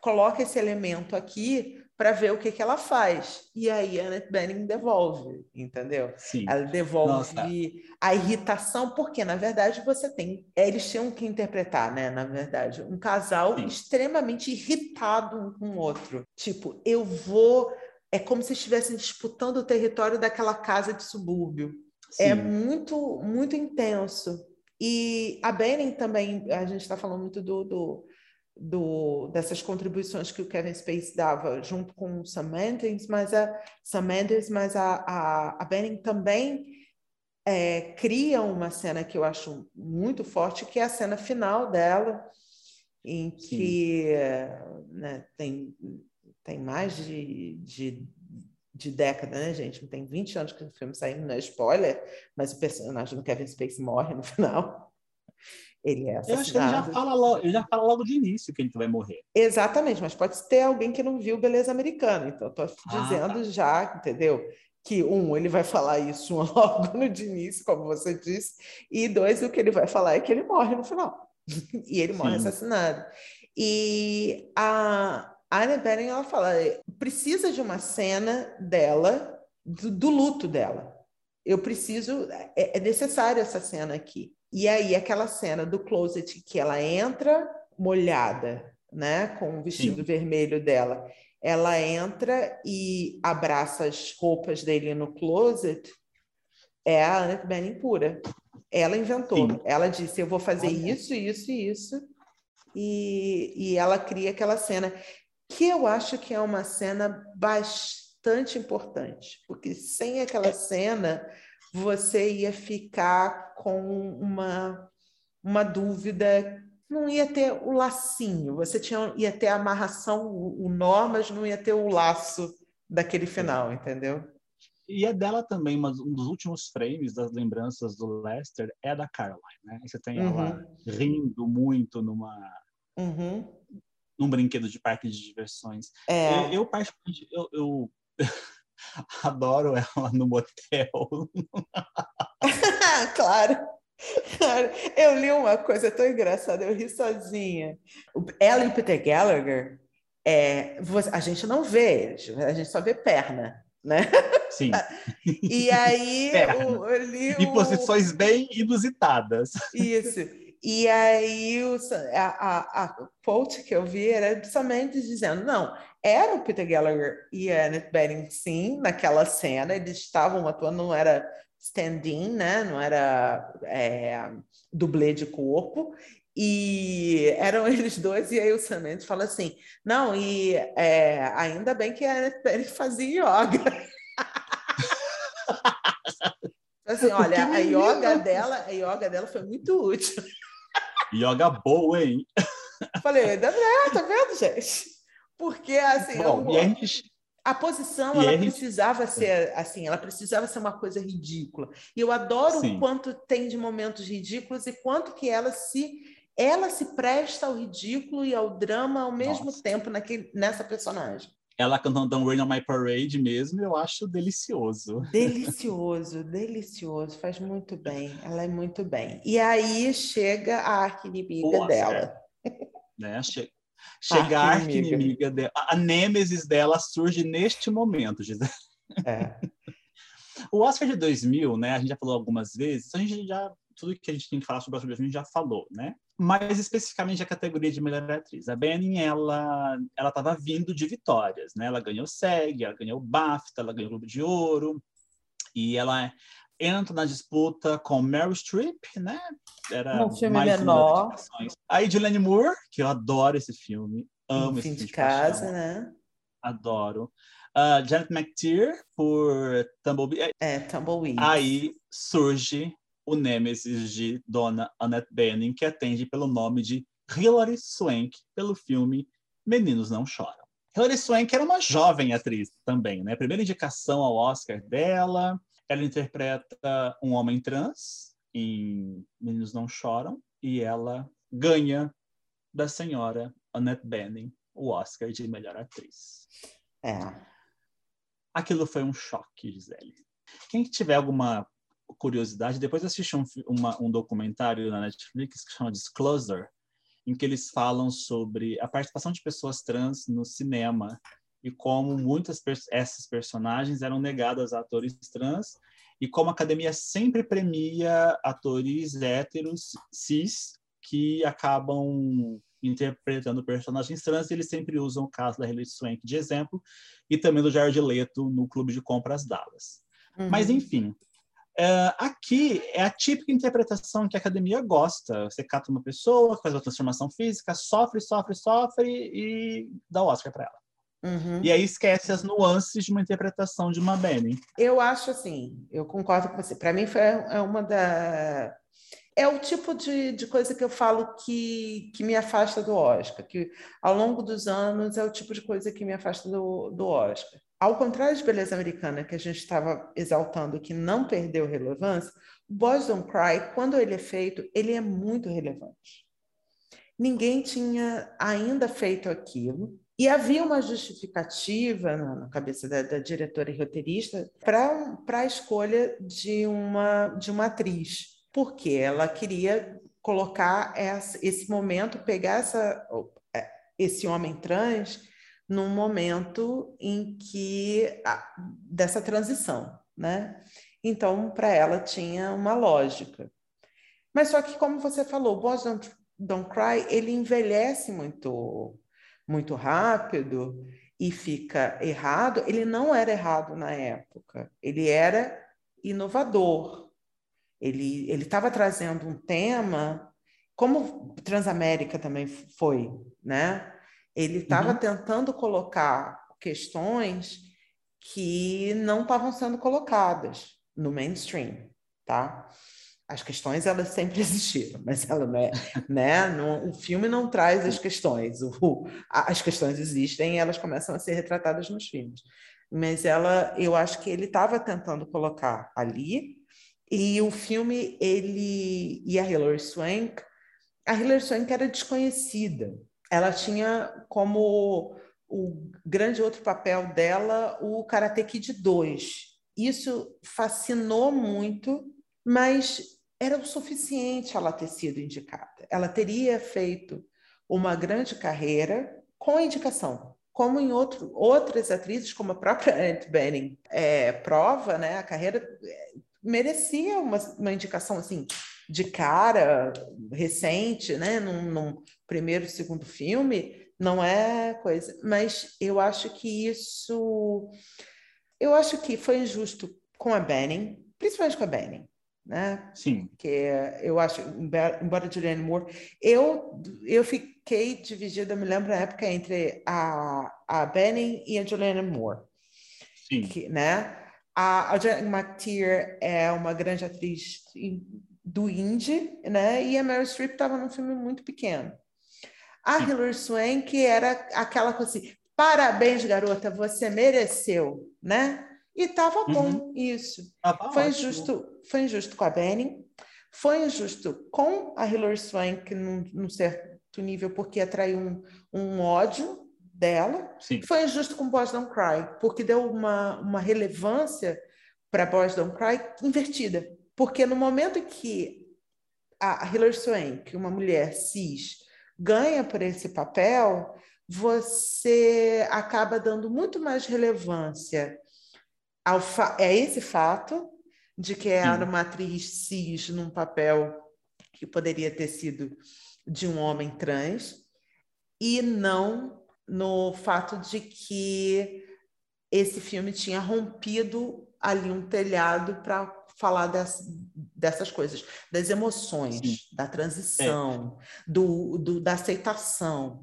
coloca esse elemento aqui para ver o que, que ela faz. E aí a Annette Bening devolve, entendeu? Sim. Ela devolve Nossa. a irritação, porque, na verdade, você tem. Eles tinham que interpretar, né? Na verdade, um casal Sim. extremamente irritado um com o outro. Tipo, eu vou. É como se estivessem disputando o território daquela casa de subúrbio. É Sim. É muito, muito intenso. E a Benning também, a gente está falando muito do, do do, dessas contribuições que o Kevin Spacey dava junto com o Sam Mendes, mas a Sam Mendes, mas a, a, a Benning também é, cria uma cena que eu acho muito forte, que é a cena final dela, em que né, tem, tem mais de, de, de década, né, gente? Tem 20 anos que o filme saiu, não é spoiler, mas o personagem do Kevin Spacey morre no final. Ele é assassinado. Eu acho que ele já fala logo, ele já fala logo de início que ele vai morrer. Exatamente, mas pode ter alguém que não viu Beleza Americana. Então, estou ah, dizendo tá. já, entendeu? Que, um, ele vai falar isso *laughs* logo no de início, como você disse, e dois, o que ele vai falar é que ele morre no final. *laughs* e ele morre Sim. assassinado. E a Anne Bening, ela fala, precisa de uma cena dela, do, do luto dela. Eu preciso, é, é necessário essa cena aqui. E aí, aquela cena do closet que ela entra molhada, né, com o vestido Sim. vermelho dela, ela entra e abraça as roupas dele no closet, é a Annette Bening pura. Ela inventou. Sim. Ela disse: Eu vou fazer isso, isso e isso. E, e ela cria aquela cena, que eu acho que é uma cena bastante importante, porque sem aquela cena você ia ficar com uma, uma dúvida, não ia ter o lacinho, você tinha, ia ter a amarração, o, o nó, mas não ia ter o laço daquele final, entendeu? E é dela também, mas um dos últimos frames das lembranças do Lester é da Caroline, né? Você tem uhum. ela rindo muito numa uhum. num brinquedo de parque de diversões. É. Eu, eu eu, eu... *laughs* *laughs* Adoro ela no motel. *laughs* claro. Eu li uma coisa tão engraçada, eu ri sozinha. Ela e Peter Gallagher, é, a gente não vê eles, a gente só vê perna, né? *laughs* Sim. E aí o, eu li Em posições bem inusitadas. Isso. E aí o, a, a, a quote que eu vi era somente dizendo, não, era o Peter Gallagher e a Annette Bening, sim, naquela cena, eles estavam atuando, não era stand-in, né? não era é, dublê de corpo, E eram *laughs* eles dois, e aí o Sam Mendes fala assim: não, e é, ainda bem que a Annette fazia yoga. *laughs* assim, *laughs* olha, a yoga dela, a yoga dela foi muito útil. Yoga boa, hein? Falei, ainda bem, tá vendo, gente? Porque assim, Bom, eu, a, posição ela precisava ser assim, ela precisava ser uma coisa ridícula. E eu adoro Sim. o quanto tem de momentos ridículos e quanto que ela se ela se presta ao ridículo e ao drama ao mesmo Nossa. tempo naquele, nessa personagem. Ela cantando Don't Rain on My Parade mesmo, eu acho delicioso. Delicioso, *laughs* delicioso, faz muito bem. Ela é muito bem. E aí chega a arquinimiga dela. Né? Che chega a arquinimiga dela. A nêmesis dela surge neste momento, Gisele. É. *laughs* o Oscar de 2000, né? A gente já falou algumas vezes, a gente já tudo que a gente tem que falar sobre o Oscar de 2000 já falou, né? mais especificamente a categoria de melhor atriz. A Benning, ela ela estava vindo de vitórias, né? Ela ganhou o SEG, ela ganhou o BAFTA, ela ganhou o Globo de Ouro, e ela entra na disputa com Meryl Streep, né? Era um filme mais menor. A Edilene Moore, que eu adoro esse filme, amo esse filme de, de casa, né? Adoro. Uh, Janet McTeer por Tumbleweed. É, Tumbleweed. Aí surge o nêmesis de Dona Annette Bening, que atende pelo nome de Hilary Swank, pelo filme Meninos Não Choram. Hilary Swank era uma jovem atriz também, né? Primeira indicação ao Oscar dela. Ela interpreta um homem trans em Meninos Não Choram e ela ganha da senhora Annette Bening o Oscar de melhor atriz. É. Aquilo foi um choque, Gisele. Quem tiver alguma curiosidade, depois assisti um, uma, um documentário na Netflix que chama Disclosure, em que eles falam sobre a participação de pessoas trans no cinema e como muitas essas personagens eram negadas a atores trans e como a academia sempre premia atores héteros, cis, que acabam interpretando personagens trans, e eles sempre usam o caso da Hilary Swank de exemplo, e também do Jared Leto no Clube de Compras Dallas. Uhum. Mas, enfim, Uh, aqui é a típica interpretação que a academia gosta. Você cata uma pessoa, faz uma transformação física, sofre, sofre, sofre e dá o Oscar para ela. Uhum. E aí esquece as nuances de uma interpretação de uma Benny. Eu acho assim, eu concordo com você. Para mim foi é uma da é o tipo de, de coisa que eu falo que, que me afasta do Oscar, que ao longo dos anos é o tipo de coisa que me afasta do, do Oscar. Ao contrário de Beleza Americana, que a gente estava exaltando que não perdeu relevância, Don't Cry, quando ele é feito, ele é muito relevante. Ninguém tinha ainda feito aquilo, e havia uma justificativa na, cabeça da, da, diretora e roteirista para a escolha de uma, de uma atriz, porque ela queria colocar essa, esse momento, pegar essa, é, esse homem trans num momento em que dessa transição, né? Então, para ela tinha uma lógica. Mas só que, como você falou, Boys Don't, Don't Cry, ele envelhece muito, muito rápido e fica errado. Ele não era errado na época, ele era inovador. Ele estava trazendo um tema, como Transamérica também foi, né? Ele estava uhum. tentando colocar questões que não estavam sendo colocadas no mainstream, tá? As questões elas sempre *laughs* existiram, mas ela não é, né? Não, o filme não traz as questões. O, as questões existem e elas começam a ser retratadas nos filmes. Mas ela, eu acho que ele estava tentando colocar ali e o filme ele e a Hilary Swank, a Hilary Swank era desconhecida, ela tinha como o grande outro papel dela o Karate Kid 2. Isso fascinou muito, mas era o suficiente ela ter sido indicada. Ela teria feito uma grande carreira com indicação, como em outro, outras atrizes, como a própria *laughs* Annette Bening é, prova, né? A carreira é, merecia uma, uma indicação assim de cara, recente, né? Num, num primeiro, segundo filme, não é coisa. Mas eu acho que isso. Eu acho que foi injusto com a Benning, principalmente com a Benning, né? Sim. Que eu acho, embora Julianne Moore, eu eu fiquei dividida, me lembro na época entre a a Benning e a Julianne Moore. Sim. Que, né? A, a Janet McTeer é uma grande atriz do indie, né? E a Meryl Streep estava num filme muito pequeno. A Sim. Hilary Swank era aquela coisa assim, parabéns, garota, você mereceu, né? E estava bom uhum. isso. foi injusto, foi injusto com a Benny, foi injusto com a Hilary Swank num, num certo nível, porque atraiu um, um ódio dela. Sim. Foi injusto com Boys Don't Cry, porque deu uma, uma relevância para Boys Don't Cry invertida. Porque no momento que a Hilary Swank, uma mulher cis, ganha por esse papel, você acaba dando muito mais relevância a esse fato de que era uma atriz cis num papel que poderia ter sido de um homem trans e não no fato de que esse filme tinha rompido ali um telhado para falar dessas, dessas coisas, das emoções, Sim. da transição, é. do, do, da aceitação,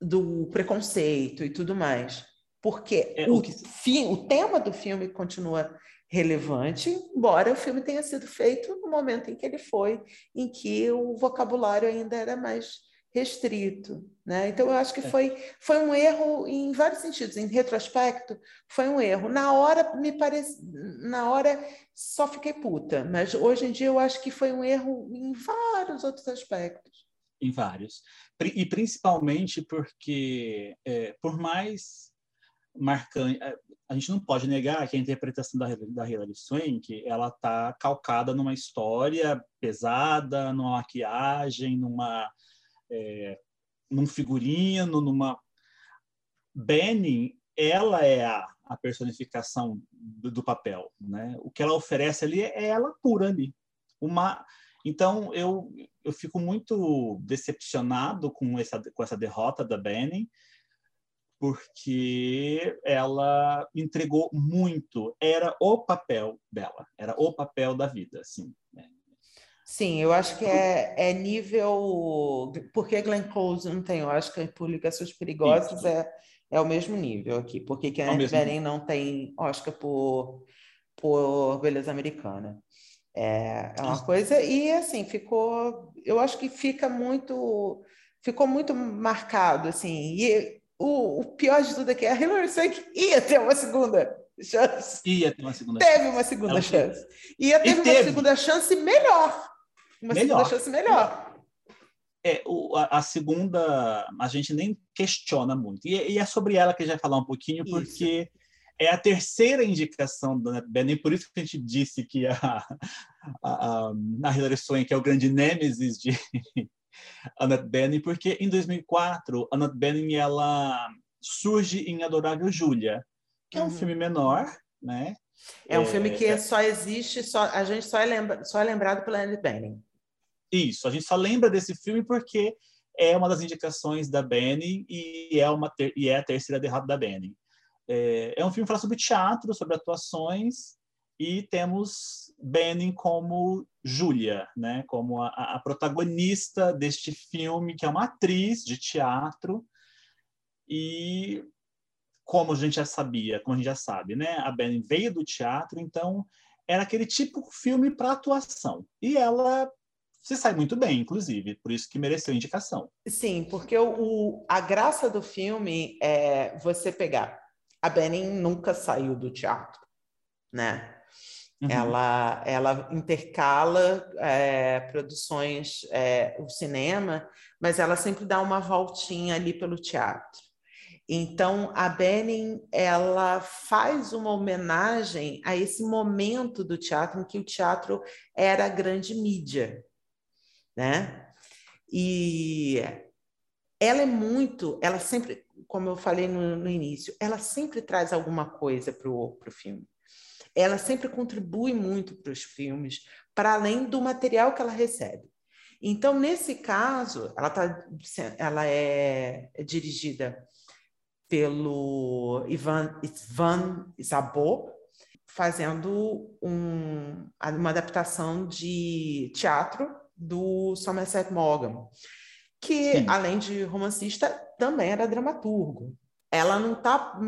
do preconceito e tudo mais. Porque é, o, que... fim, o tema do filme continua relevante, embora o filme tenha sido feito no momento em que ele foi, em que o vocabulário ainda era mais restrito, né? Então eu acho que é. foi foi um erro em vários sentidos, em retrospecto, foi um erro. Na hora me parece, na hora só fiquei puta, mas hoje em dia eu acho que foi um erro em vários outros aspectos. Em vários. E principalmente porque é, por mais marcante, é, a gente não pode negar que a interpretação da, da Hilary Swank ela está calcada numa história pesada, numa maquiagem, numa é, num figurino, numa. Benning, ela é a, a personificação do, do, papel, né? O que ela oferece ali é ela pura ali. Uma, então eu eu fico muito decepcionado com essa com essa derrota da Benning, porque ela entregou muito. Era o papel dela, era o papel da vida, assim. Né? Sim, eu acho que é, é nível. Porque Glenn Close não tem Oscar por Ligações Perigosas é, é o mesmo nível aqui. Porque Kenneth é Branagh não tem Oscar por, por Beleza Americana. É, é uma coisa. E assim, ficou. Eu acho que fica muito. Ficou muito marcado, assim. E o, o pior de tudo é a Hilary Swank ia ter uma segunda chance. Ia ter uma segunda teve chance. uma segunda Ela chance. Ia ter uma teve. segunda chance melhor uma melhor. segunda chance melhor. É, o, a, a, segunda a gente nem questiona muito. E, e, é sobre ela que a gente vai falar um pouquinho, isso. porque é a terceira indicação do Annette Bening, por isso que a gente disse que a, a, a Hilary Swank é o grande nêmesis de Annette Bening, porque em 2004, Annette Bening ela surge em Adorável Júlia, que é um uhum. filme menor, né? É um é, filme que é... só existe, só, a gente só é, lembra, só é lembrado pela Annette Bening. Isso, a gente só lembra desse filme porque é uma das indicações da Benny e é, uma ter, e é a terceira derrota da Benny. É, é um filme que fala sobre teatro, sobre atuações, e temos Benny como Júlia, né? como a, a, protagonista deste filme, que é uma atriz de teatro, e como a gente já sabia, como a gente já sabe, né? a Benny veio do teatro, então era aquele tipo de filme para atuação. E ela se sai muito bem, inclusive, por isso que mereceu indicação. Sim, porque o, a graça do filme é você pegar. A Benin nunca saiu do teatro, né? Uhum. Ela, ela intercala é, produções, é, o cinema, mas ela sempre dá uma voltinha ali pelo teatro. Então, a Benin, ela faz uma homenagem a esse momento do teatro em que o teatro era a grande mídia, né? E ela é muito, ela sempre, como eu falei no, no início, ela sempre traz alguma coisa para o filme. Ela sempre contribui muito para os filmes, para além do material que ela recebe. Então, nesse caso, ela, tá, ela é, é dirigida pelo Ivan, Ivan Zabot, fazendo um, uma adaptação de teatro do Somerset Maugham, que Sim. além de romancista também era dramaturgo. Ela não tá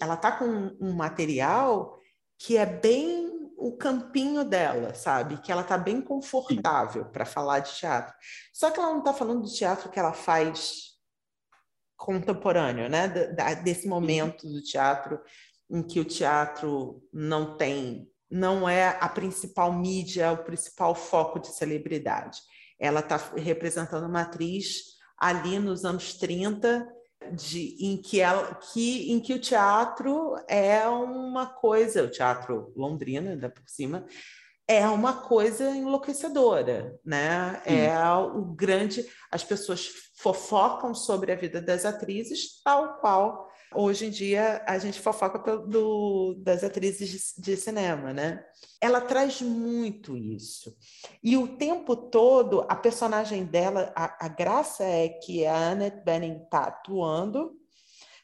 ela tá com um material que é bem o campinho dela, sabe? Que ela tá bem confortável para falar de teatro. Só que ela não tá falando de teatro que ela faz contemporâneo, né? desse momento do teatro em que o teatro não tem, não é a principal mídia, o principal foco de celebridade. Ela está representando uma atriz ali nos anos 30, de, em, que ela, que, em que o teatro é uma coisa, o teatro londrino, ainda por cima, é uma coisa enlouquecedora, né? É o grande. As pessoas fofocam sobre a vida das atrizes, tal qual Hoje em dia a gente fofoca do, das atrizes de, de, cinema, né? Ela traz muito isso. E o tempo todo, a personagem dela, a, a graça é que a Annette Bening está atuando,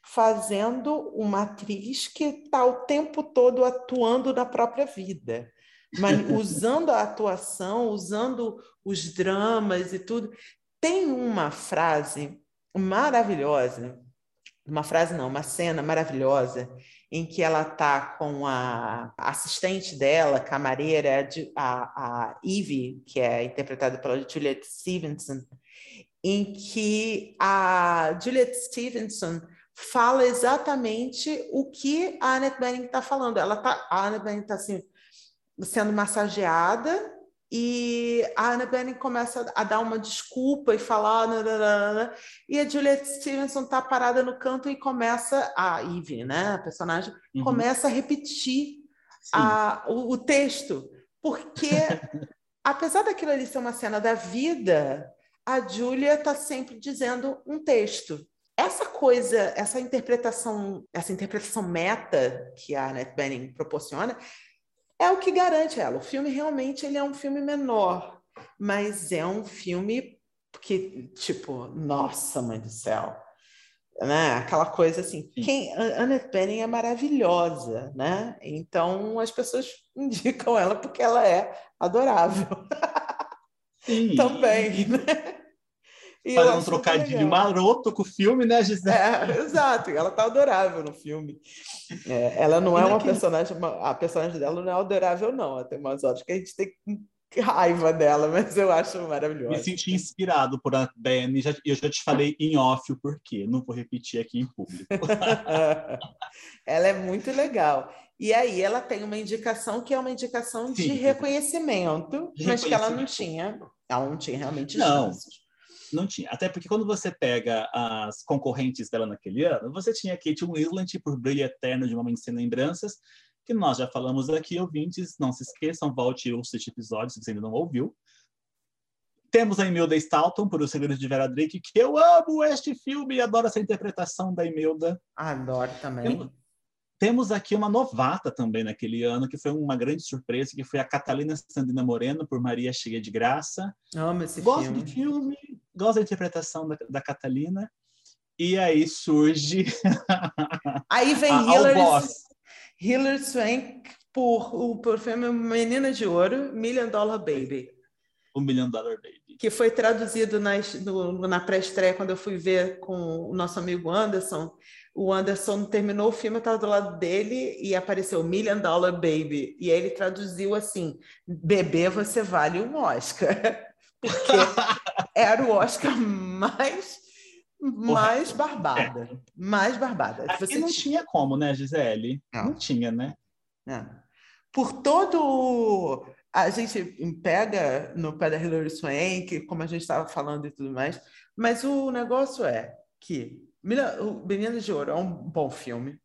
fazendo uma atriz que está o tempo todo atuando na própria vida. Mas *laughs* usando a atuação, usando os dramas e tudo. Tem uma frase maravilhosa uma frase não, uma cena maravilhosa em que ela está com a assistente dela, camareira, a, a Eve, que é interpretada pela Juliette Stevenson, em que a Juliette Stevenson fala exatamente o que a Annette Bening está falando. Ela tá, a Annette Bening está assim, sendo massageada e a Anna Bening começa a dar uma desculpa e falar. Nananana, e a Juliette Stevenson está parada no canto e começa, a Eve, né, a personagem, uhum. começa a repetir a, o, o, texto. Porque, *laughs* apesar daquilo ali ser uma cena da vida, a Julia está sempre dizendo um texto. Essa coisa, essa interpretação, essa interpretação meta que a Annette Bening proporciona, é o que garante ela. O filme realmente ele é um filme menor, mas é um filme que, tipo, nossa, mãe do céu. Né? Aquela coisa assim, quem Annette Bening é maravilhosa, né? Então as pessoas *laughs* indicam ela porque ela é adorável. Também, né? Fazendo um trocadilho maroto com o filme, né, Gisele? É, *laughs* exato, ela tá adorável no filme. É, ela não é uma personagem, a personagem dela não é adorável, não. Tem umas horas que a gente tem raiva dela, mas eu acho maravilhosa. Me senti inspirado por a Ben, já, eu já te falei em off o porquê, não vou repetir aqui em público. *laughs* ela é muito legal. E aí ela tem uma indicação que é uma indicação Sim. de reconhecimento, de mas reconhecimento. que ela não tinha, ela não tinha realmente não. chances. Não tinha. Até porque quando você pega as concorrentes dela naquele ano, você tinha Kate Winslet por Brilho Eterno de uma Mãe Sem Lembranças, que nós já falamos aqui, ouvintes, não se esqueçam, volte e ouça este episódio se você ainda não ouviu. Temos a Imelda Staunton por O Segredo de Vera Drake, que eu amo este filme e adoro essa interpretação da Imelda. Adoro também. Temos aqui uma novata também naquele ano, que foi uma grande surpresa, que foi a Catalina Sandina Moreno, por Maria Cheia de Graça. Amo esse Gosto filme. do filme, gosto da interpretação da, da Catalina. E aí surge. *laughs* Aí vem a, Hilary, Hilary Swank por, por filme Menina de Ouro, Million Dollar Baby. O Million Dollar Baby. Que foi traduzido nas, no, na pré-estreia, quando eu fui ver com o nosso amigo Anderson o Anderson terminou o filme, eu estava do lado dele e apareceu Million Dollar Baby. E aí ele traduziu assim: Bebê, você vale um Oscar. *laughs* Porque era o Oscar mais mais barbada. Mais barbada. Você não tinha como, né, Gisele? Não, não tinha, né? Não. É. Por todo. A gente pega no pé da Hilary Swank, como a gente estava falando e tudo mais, mas o negócio é que o Meninas de Ouro é um bom filme.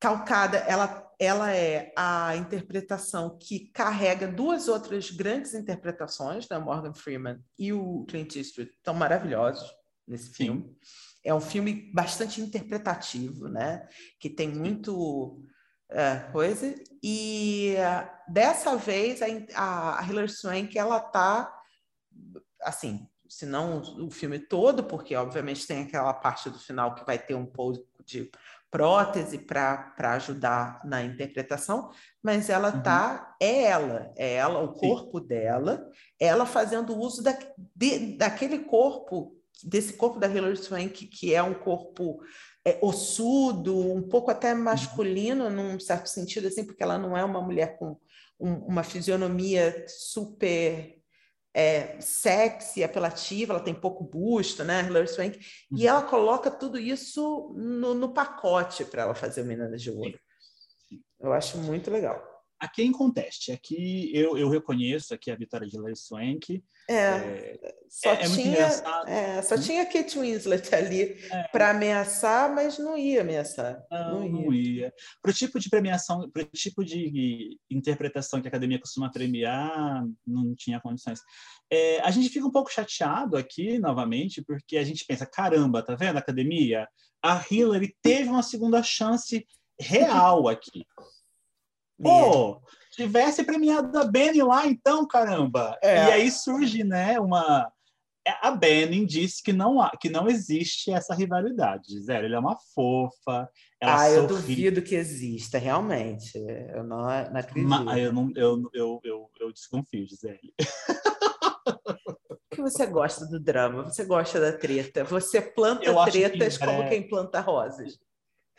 Calcada, ela, ela é a interpretação que carrega duas outras grandes interpretações, da né? Morgan Freeman e o Clint Eastwood, estão maravilhosos nesse Sim. filme. É um filme bastante interpretativo, né? Que tem muito é, coisa. E uh, dessa vez a, a Hilary Swank ela tá assim se não o filme todo, porque obviamente tem aquela parte do final que vai ter um pouco de prótese para ajudar na interpretação, mas ela uhum. tá é ela, é ela, o corpo Sim. dela, ela fazendo uso da, de, daquele corpo, desse corpo da Hilary Swank, que é um corpo é, ossudo, um pouco até uhum. masculino, uhum. num certo sentido, assim, porque ela não é uma mulher com um, uma fisionomia super é, sexy, apelativa, ela tem pouco busto, né, Hilary Swank, uhum. e ela coloca tudo isso no, no pacote para ela fazer o Meninas de Ouro. Eu acho muito legal. A quem conteste, aqui eu, eu reconheço aqui a vitória de Hilary Swank, é, é, só, é, é tinha, é, só tinha Kate Winslet ali é. para ameaçar, mas não ia ameaçar. Não, não ia. Não ia. Para o tipo de premiação, para o tipo de interpretação que a academia costuma premiar, não tinha condições. É, a gente fica um pouco chateado aqui, novamente, porque a gente pensa: caramba, tá vendo a academia? A Hillary teve uma segunda chance real aqui. Pô, tivesse premiado a Benny lá, então, caramba. É. E aí surge, né, uma. É, a Benny disse que não, há, que não existe essa rivalidade, Zero. Ele é uma fofa. ah, eu duvido que exista, realmente. Eu não, não acredito. Ma, eu, não, eu, eu, eu, eu desconfio, Gisele. que você gosta do drama, você gosta da treta, você planta tretas como quem planta rosas.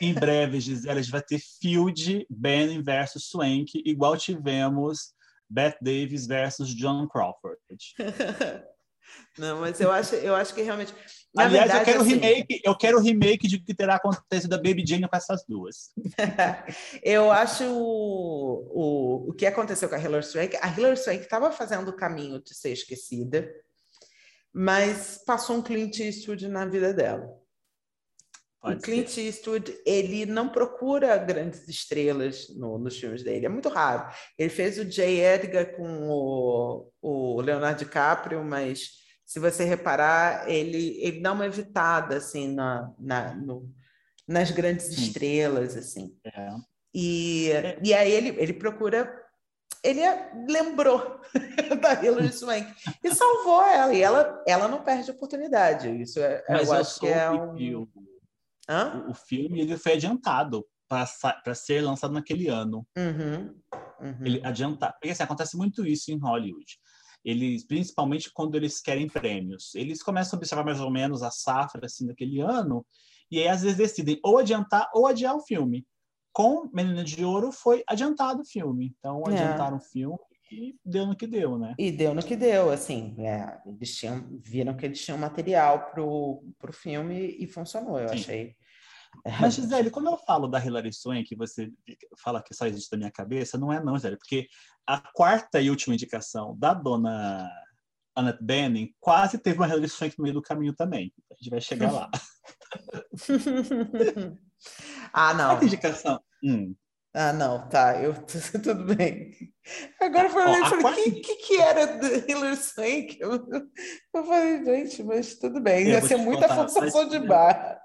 Em breve, Gisele, a gente vai ter Field, Ben versus Swank, igual tivemos Beth Davis versus John Crawford. *laughs* Não, mas eu acho, eu acho que realmente. Na Aliás, verdade, eu quero assim... remake, eu quero remake de que terá acontecido da Baby Jane com essas duas. *laughs* eu acho o, o, o que aconteceu com a Hilary Swank. A Hilary Swank estava fazendo o caminho de ser esquecida, mas passou um Clint Eastwood na vida dela. Pode o Clint ser. Eastwood ele não procura grandes estrelas no, nos filmes dele, é muito raro. Ele fez o J. Edgar com o, o Leonardo DiCaprio, mas se você reparar, ele, ele dá uma evitada assim na, na no, nas grandes Sim. estrelas assim. É. E, é. e aí ele, ele procura ele lembrou *laughs* da Hilary Swank e salvou ela e ela ela não perde oportunidade isso é, Mas eu, eu acho que é um o, o, filme ele foi adiantado para ser lançado naquele ano. Uhum, uhum. Ele adiantar. Porque assim, acontece muito isso em Hollywood. Eles, principalmente quando eles querem prêmios, eles começam a observar mais ou menos a safra assim daquele ano e aí às vezes decidem ou adiantar ou adiar o filme. Com Menina de Ouro foi adiantado o filme. Então é. adiantaram o filme e deu no que deu, né? E deu no que deu, assim, é, eles tinham, viram que eles tinham material pro, pro filme e funcionou, eu Sim. achei. Mas, *laughs* Gisele, quando eu falo da Hilary Swank, você fala que só existe na minha cabeça, não é não, Gisele, porque a quarta e última indicação da dona Annette Bening quase teve uma Hilary Swank no meio do caminho também. A gente vai chegar lá. *laughs* *laughs* ah, não. Quarta indicação. Hum. Ah, não, tá, eu *laughs* tudo bem. Agora eu falei, falei que, que, que era Hilary Swank? Eu, eu falei, gente, mas tudo bem, ia ser muita forçação de barra.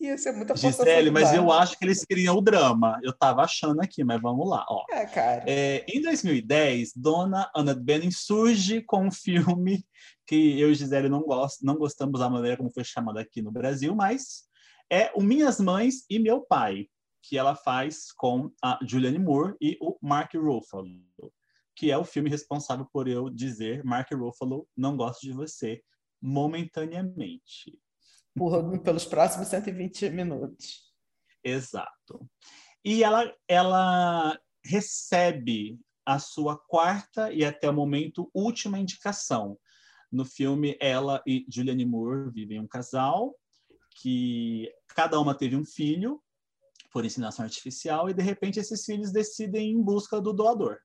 Ia ser muita forçação Gisele, mas eu acho que eles queriam o drama. Eu tava achando aqui, mas vamos lá. Ó. É, cara. É, em 2010, Dona Anna Bening surge com um filme que eu e Gisele não, gost, não gostamos da maneira como foi chamado aqui no Brasil, mas é o Minhas Mães e Meu Pai que ela faz com a Julianne Moore e o Mark Ruffalo, que é o filme responsável por eu dizer Mark Ruffalo não gosto de você momentaneamente. Por, pelos próximos 120 minutos. Exato. E ela, ela recebe a sua quarta e até o momento última indicação. No filme, ela e Julianne Moore vivem um casal que cada uma teve um filho por inseminação artificial e de repente esses filhos decidem ir em busca do doador.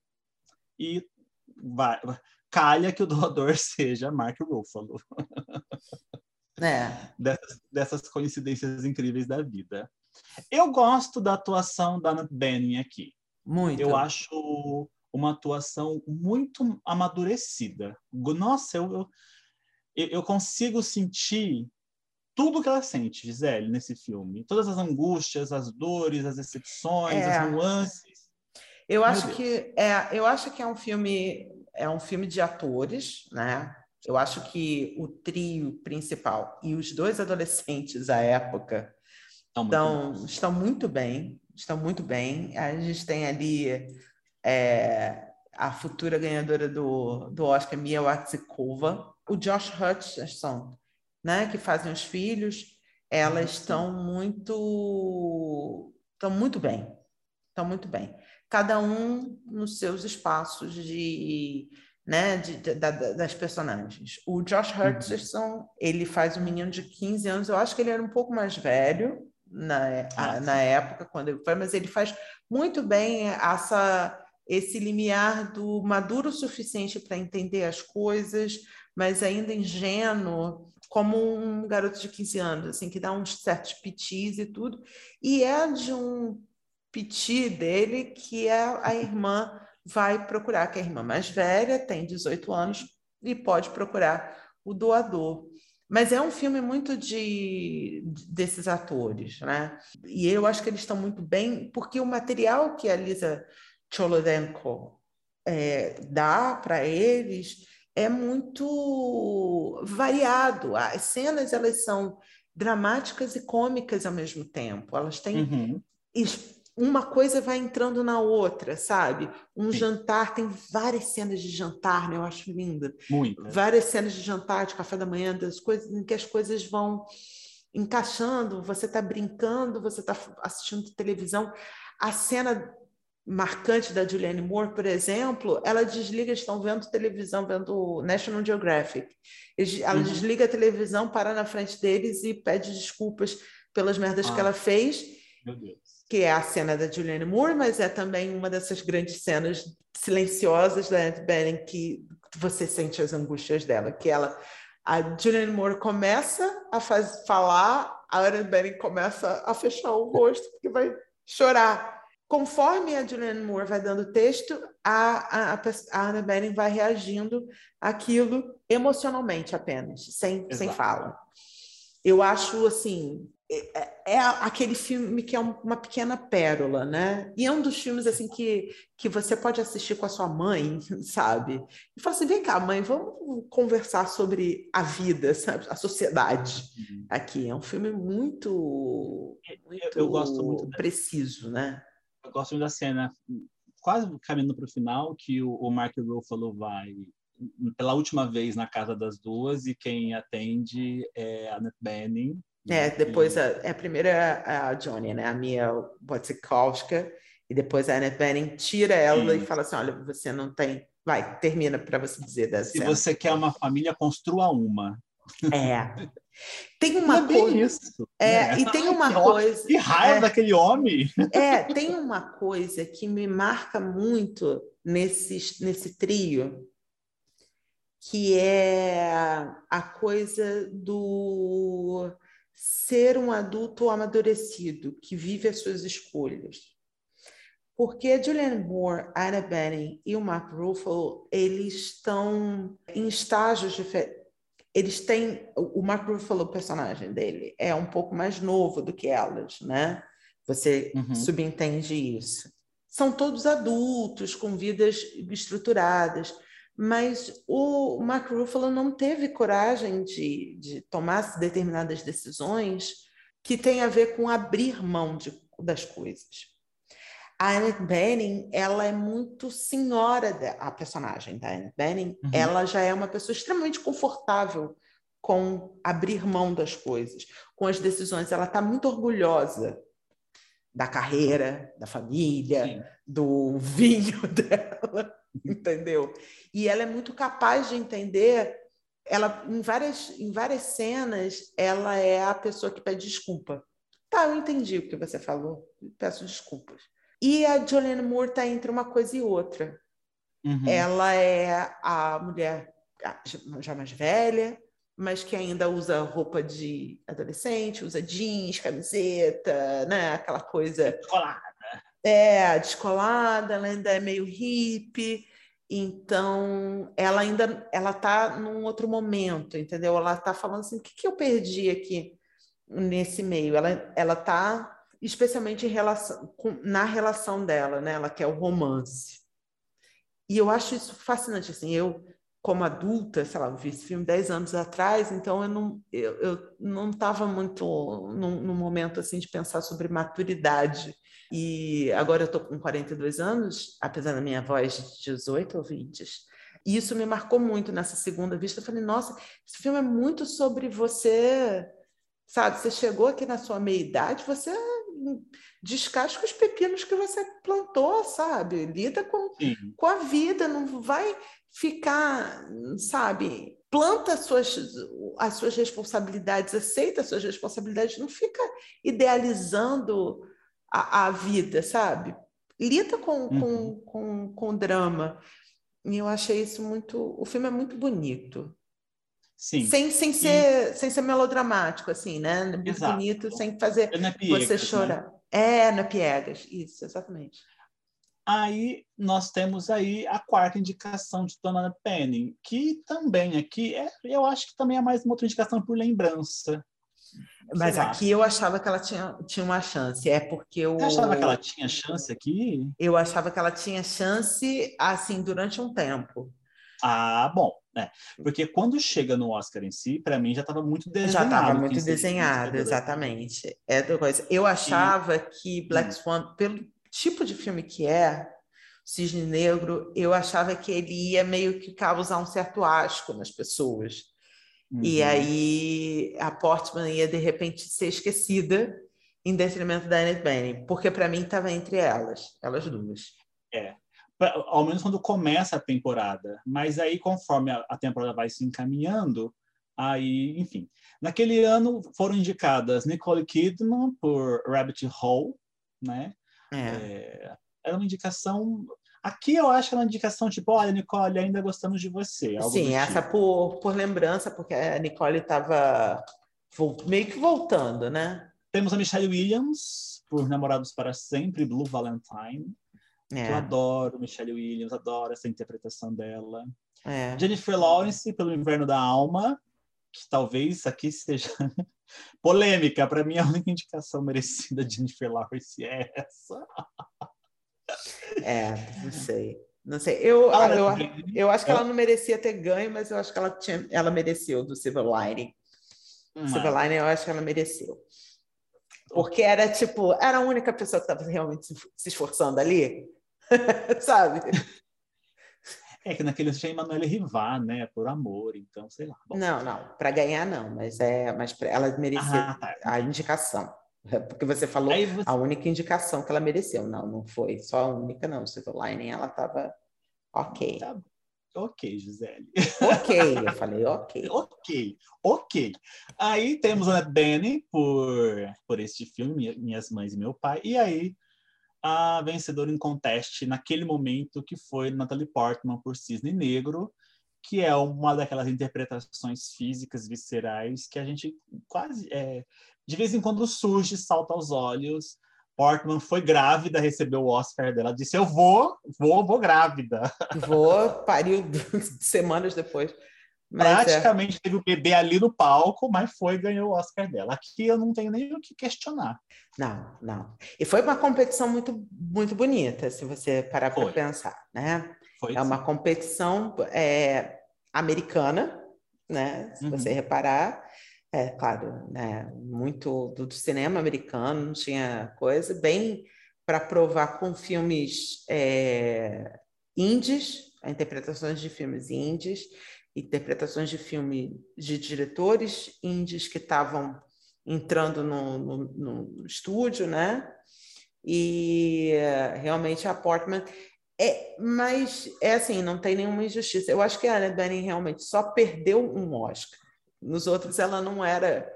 E vai, calha que o doador *laughs* seja Mark Ruffalo. É. Dessas, dessas, coincidências incríveis da vida. Eu gosto da atuação da Bening aqui. Muito. Eu acho uma atuação muito amadurecida. Nossa, eu, eu, eu consigo sentir tudo que ela sente, Gisele, nesse filme. Todas as angústias, as dores, as decepções, é. as nuances. Eu Meu acho Deus. que é, eu acho que é um filme é um filme de atores, né? Eu acho que o trio principal e os dois adolescentes à época Estão, estão, estão muito bem, estão muito bem. A gente tem ali é, a futura ganhadora do, do Oscar, Mia Wasikova, o Josh Hutcherson, né, que fazem os filhos, elas estão muito estão muito bem, estão muito bem. Cada um nos seus espaços de, né, de, de, das personagens. O Josh uhum. Hutcherson, uhum. ele faz um menino de 15 anos, eu acho que ele era um pouco mais velho na, ah, na época quando ele foi, mas ele faz muito bem essa esse limiar do maduro o suficiente para entender as coisas, mas ainda ingênuo, como um garoto de 15 anos, assim, que dá uns certos pitis e tudo. E é de um piti dele que é a irmã vai procurar, que é a irmã mais velha, tem 18 anos e pode procurar o doador. Mas é um filme muito de desses atores, né? E eu acho que eles estão muito bem, porque o material que a Lisa Cholodenko é, dá para eles é muito variado. As cenas elas são dramáticas e cômicas ao mesmo tempo. Elas têm uhum. uma coisa vai entrando na outra, sabe? Um Sim. jantar tem várias cenas de jantar, né? Eu acho lindo. Muito. Várias cenas de jantar, de café da manhã, das coisas em que as coisas vão encaixando. Você está brincando, você está assistindo televisão. A cena marcante da Julianne Moore, por exemplo, ela desliga, estão vendo televisão, vendo National Geographic. Ela uhum. desliga a televisão, para na frente deles e pede desculpas pelas merdas ah. que ela fez. Que é a cena da Julianne Moore, mas é também uma dessas grandes cenas silenciosas da Annette Bening que você sente as angústias dela, que ela a Julianne Moore começa a faz, falar, a Annette Bening começa a fechar o rosto porque vai chorar Conforme a Julianne Moore vai dando texto, a, a, a Anna Bening vai reagindo aquilo emocionalmente apenas, sem, sem fala. Eu acho, assim, é, é, é, aquele filme que é uma pequena pérola, né? E é um dos filmes, assim, que, que você pode assistir com a sua mãe, *laughs* sabe? E fala assim, vem cá, mãe, vamos conversar sobre a vida, sabe? A sociedade uhum. aqui. É um filme muito, muito eu, eu gosto muito preciso, né? Eu gosto da cena, quase caminhando para o final, que o, o Mark Ruffalo vai pela última vez na casa das duas e quem atende é a Annette Bening. É, depois a, é a primeira é a Johnny, né? A Mia Wasikowska, e depois a Annette Bening tira ela Sim. e fala assim: olha, você não tem. Vai, termina para você dizer dessa. Se cena. você quer uma família, construa uma. É. *laughs* Tem uma é coisa. Isso, é, né? E tem *laughs* uma que coisa. Que raiva é, daquele homem! É, tem uma coisa que me marca muito nesse, nesse trio, que é a coisa do ser um adulto amadurecido, que vive as suas escolhas. Porque a Julianne Moore, Anna Bening e o Mark Ruffalo, eles estão em estágios diferentes eles têm. O Mark Ruffalo, o personagem dele, é um pouco mais novo do que elas, né? Você uhum. subentende isso. São todos adultos, com vidas estruturadas, mas o Mark Ruffalo não teve coragem de, de tomar determinadas decisões que têm a ver com abrir mão de, das coisas. A Annette Bening, ela é muito senhora, de, a personagem da Annette Bening, uhum. ela já é uma pessoa extremamente confortável com abrir mão das coisas, com as decisões. Ela está muito orgulhosa da carreira, da família, Sim. do *laughs* vinho dela, entendeu? E ela é muito capaz de entender. Ela, em várias, em várias cenas, ela é a pessoa que pede desculpa. Tá, eu entendi o que você falou, peço desculpas. E a Julianne Moore está entre uma coisa e outra. Uhum. Ela é a mulher já mais velha, mas que ainda usa roupa de adolescente, usa jeans, camiseta, né? Aquela coisa. Descolada. É, descolada, ela ainda é meio hippie. Então, ela ainda ela está num outro momento, entendeu? Ela está falando assim: o que, que eu perdi aqui nesse meio? Ela ela está especialmente relação, com, na relação dela, né? Ela quer o romance. E eu acho isso fascinante, assim, eu como adulta, sei lá, eu vi esse filme 10 anos atrás, então eu não eu, eu não estava muito num, momento assim de pensar sobre maturidade. E agora eu estou com 42 anos, apesar da minha voz de 18 ou 20. E isso me marcou muito nessa segunda vista. Eu falei, nossa, esse filme é muito sobre você, sabe? Você chegou aqui na sua meia-idade, você descasca os pepinos que você plantou, sabe? Lida com, com a vida, não vai ficar, sabe? Planta as suas, as suas responsabilidades, aceita as suas responsabilidades, não fica idealizando a, a vida, sabe? Lida com, uhum. com, com, com drama. E eu achei isso muito. O filme é muito bonito. Sim. Sem, sem, ser, sem ser melodramático, assim, né? Muito Exato. bonito, sem fazer piegas, você né? chorar. Né? É, na Piegas, isso, exatamente. Aí nós temos aí a quarta indicação de Dona Penny, que também aqui é, eu acho que também é mais uma outra indicação por lembrança. Mas aqui eu achava que ela tinha, tinha uma chance. É porque eu. Você achava que ela tinha chance aqui? Eu achava que ela tinha chance, assim, durante um tempo. Ah, bom. É, porque quando chega no Oscar em si, para mim já estava muito desenhado. Já estava muito desenhado, exatamente. É coisa. Eu achava e... que Black hum. Swan, pelo tipo de filme que é, Cisne Negro, eu achava que ele ia meio que causar um certo asco nas pessoas. Uhum. E aí a Portman ia de repente ser esquecida em detrimento da Annette Bening, porque para mim estava entre elas, elas duas. É, ao menos quando começa a temporada. Mas aí, conforme a, a, temporada vai se encaminhando, aí, enfim. Naquele ano foram indicadas Nicole Kidman por Rabbit Hole, né? É. É, era uma indicação. Aqui eu acho que era uma indicação tipo, olha, Nicole, ainda gostamos de você. Sim, essa tipo. por, por lembrança, porque a Nicole estava meio que voltando, né? Temos a Michelle Williams por Namorados para Sempre, Blue Valentine. É. Eu adoro Michelle Williams, adoro essa interpretação dela. É. Jennifer Lawrence pelo Inverno da Alma, que talvez aqui seja *laughs* polêmica. Para mim, a única indicação merecida de Jennifer Lawrence é essa. É, não sei. Não sei. Eu, ah, eu, eu acho que ela não merecia ter ganho, mas eu acho que ela, tinha, ela mereceu do Civil Lining. Hum, Civil Lining, eu acho que ela mereceu. Porque era tipo, era a única pessoa que estava realmente se esforçando ali, *laughs* sabe? É que naquele tinha Emanuele Rivar, né? Por amor, então, sei lá. Bom. Não, não, para ganhar não, mas é, mas ela merecia ah, tá. a indicação. Porque você falou você... a única indicação que ela mereceu. Não, não foi só a única, não. Silver Lining, ela estava ok. Tá. Ok, Gisele. Ok, eu falei ok. *laughs* ok, ok. Aí temos a Danny por, por este filme, Minhas Mães e Meu Pai. E aí a vencedora em conteste naquele momento, que foi Natalie Portman por Cisne Negro, que é uma daquelas interpretações físicas viscerais que a gente quase é, de vez em quando surge, salta aos olhos. Portman foi grávida, recebeu o Oscar dela, disse: Eu vou, vou, vou grávida. Vou, pariu *laughs* semanas depois. É. Praticamente é... teve o bebê ali no palco, mas foi e ganhou o Oscar dela. Aqui eu não tenho nem o que questionar. Não, não. E foi uma competição muito, muito bonita, se você parar para pensar, né? Foi, é sim. uma competição é, americana, né? Se uhum. você reparar. É, claro, né? muito do, do cinema americano, não tinha coisa, bem para provar com filmes é, indies, interpretações de filmes indies, interpretações de filme de diretores indies que estavam entrando no, no, no, estúdio, né? E realmente a Portman é, mas é assim, não tem nenhuma injustiça. Eu acho que a Anne Bening realmente só perdeu um Oscar. Nos outros ela não era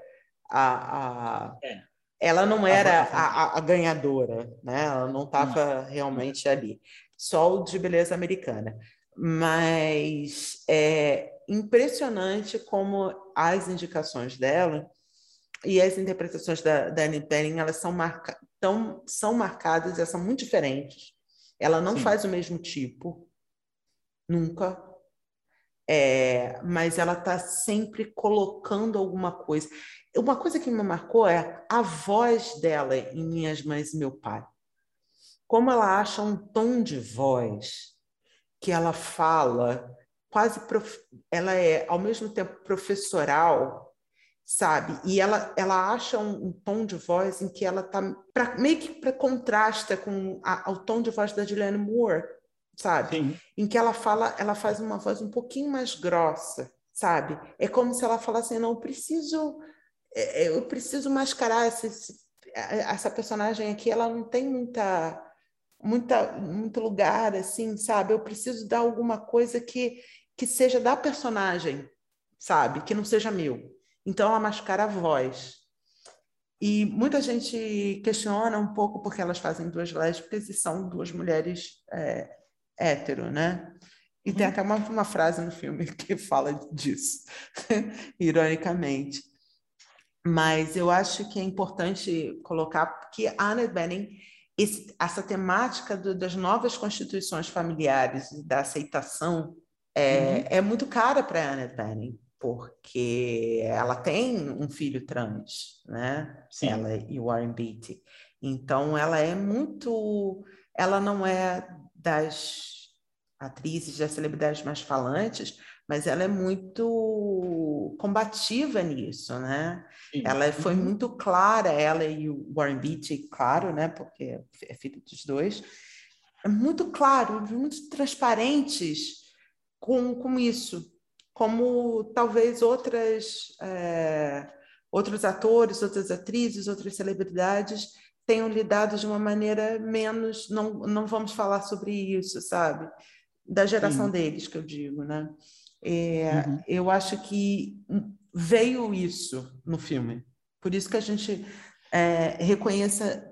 a, a é. ela não era a, a, ganhadora, né? Ela não estava realmente ali. Só o de beleza americana mas é impressionante como as indicações dela e as interpretações da, da Annie Penning, elas são, marca, tão, são marcadas, elas são muito diferentes. Ela não Sim. faz o mesmo tipo, nunca. É, mas ela está sempre colocando alguma coisa. Uma coisa que me marcou é a voz dela em Minhas Mães e Meu Pai. Como ela acha um tom de voz que ela fala quase prof... ela é ao mesmo tempo professoral, sabe? E ela ela acha um, um tom de voz em que ela tá pra, meio que para contrasta com a, o tom de voz da Julianne Moore, sabe? Sim. Em que ela fala, ela faz uma voz um pouquinho mais grossa, sabe? É como se ela falasse, assim, não preciso é, é, eu preciso mascarar esse, essa personagem aqui, ela não tem muita muita muito lugar assim, sabe? Eu preciso dar alguma coisa que que seja da personagem, sabe? Que não seja meu. Então ela mascara a voz. E muita gente questiona um pouco porque elas fazem duas lésbicas e são duas mulheres é, hétero, né? E tem uhum. até uma, uma frase no filme *laughs* que fala disso, *laughs* ironicamente. Mas eu acho que é importante colocar que a Annette Bening, esse, essa temática do, das novas constituições familiares, da aceitação, é, uhum. é muito cara para a Annette Bening, porque ela tem um filho trans, né? Sim. Ela e o Warren Beatty. Então, ela é muito... Ela não é das atrizes, das celebridades mais falantes, mas ela é muito combativa nisso, né? Sim. Ela foi uhum. muito clara, ela e o Warren Beatty, claro, né? Porque é filho dos dois, é muito claro, muito transparentes com, com isso, como talvez outras é, outros atores, outras atrizes, outras celebridades tenham lidado de uma maneira menos, não, não vamos falar sobre isso, sabe? Da geração Sim. deles, que eu digo, né? É, uhum. Eu acho que veio isso no filme. Por isso que a gente é, reconheça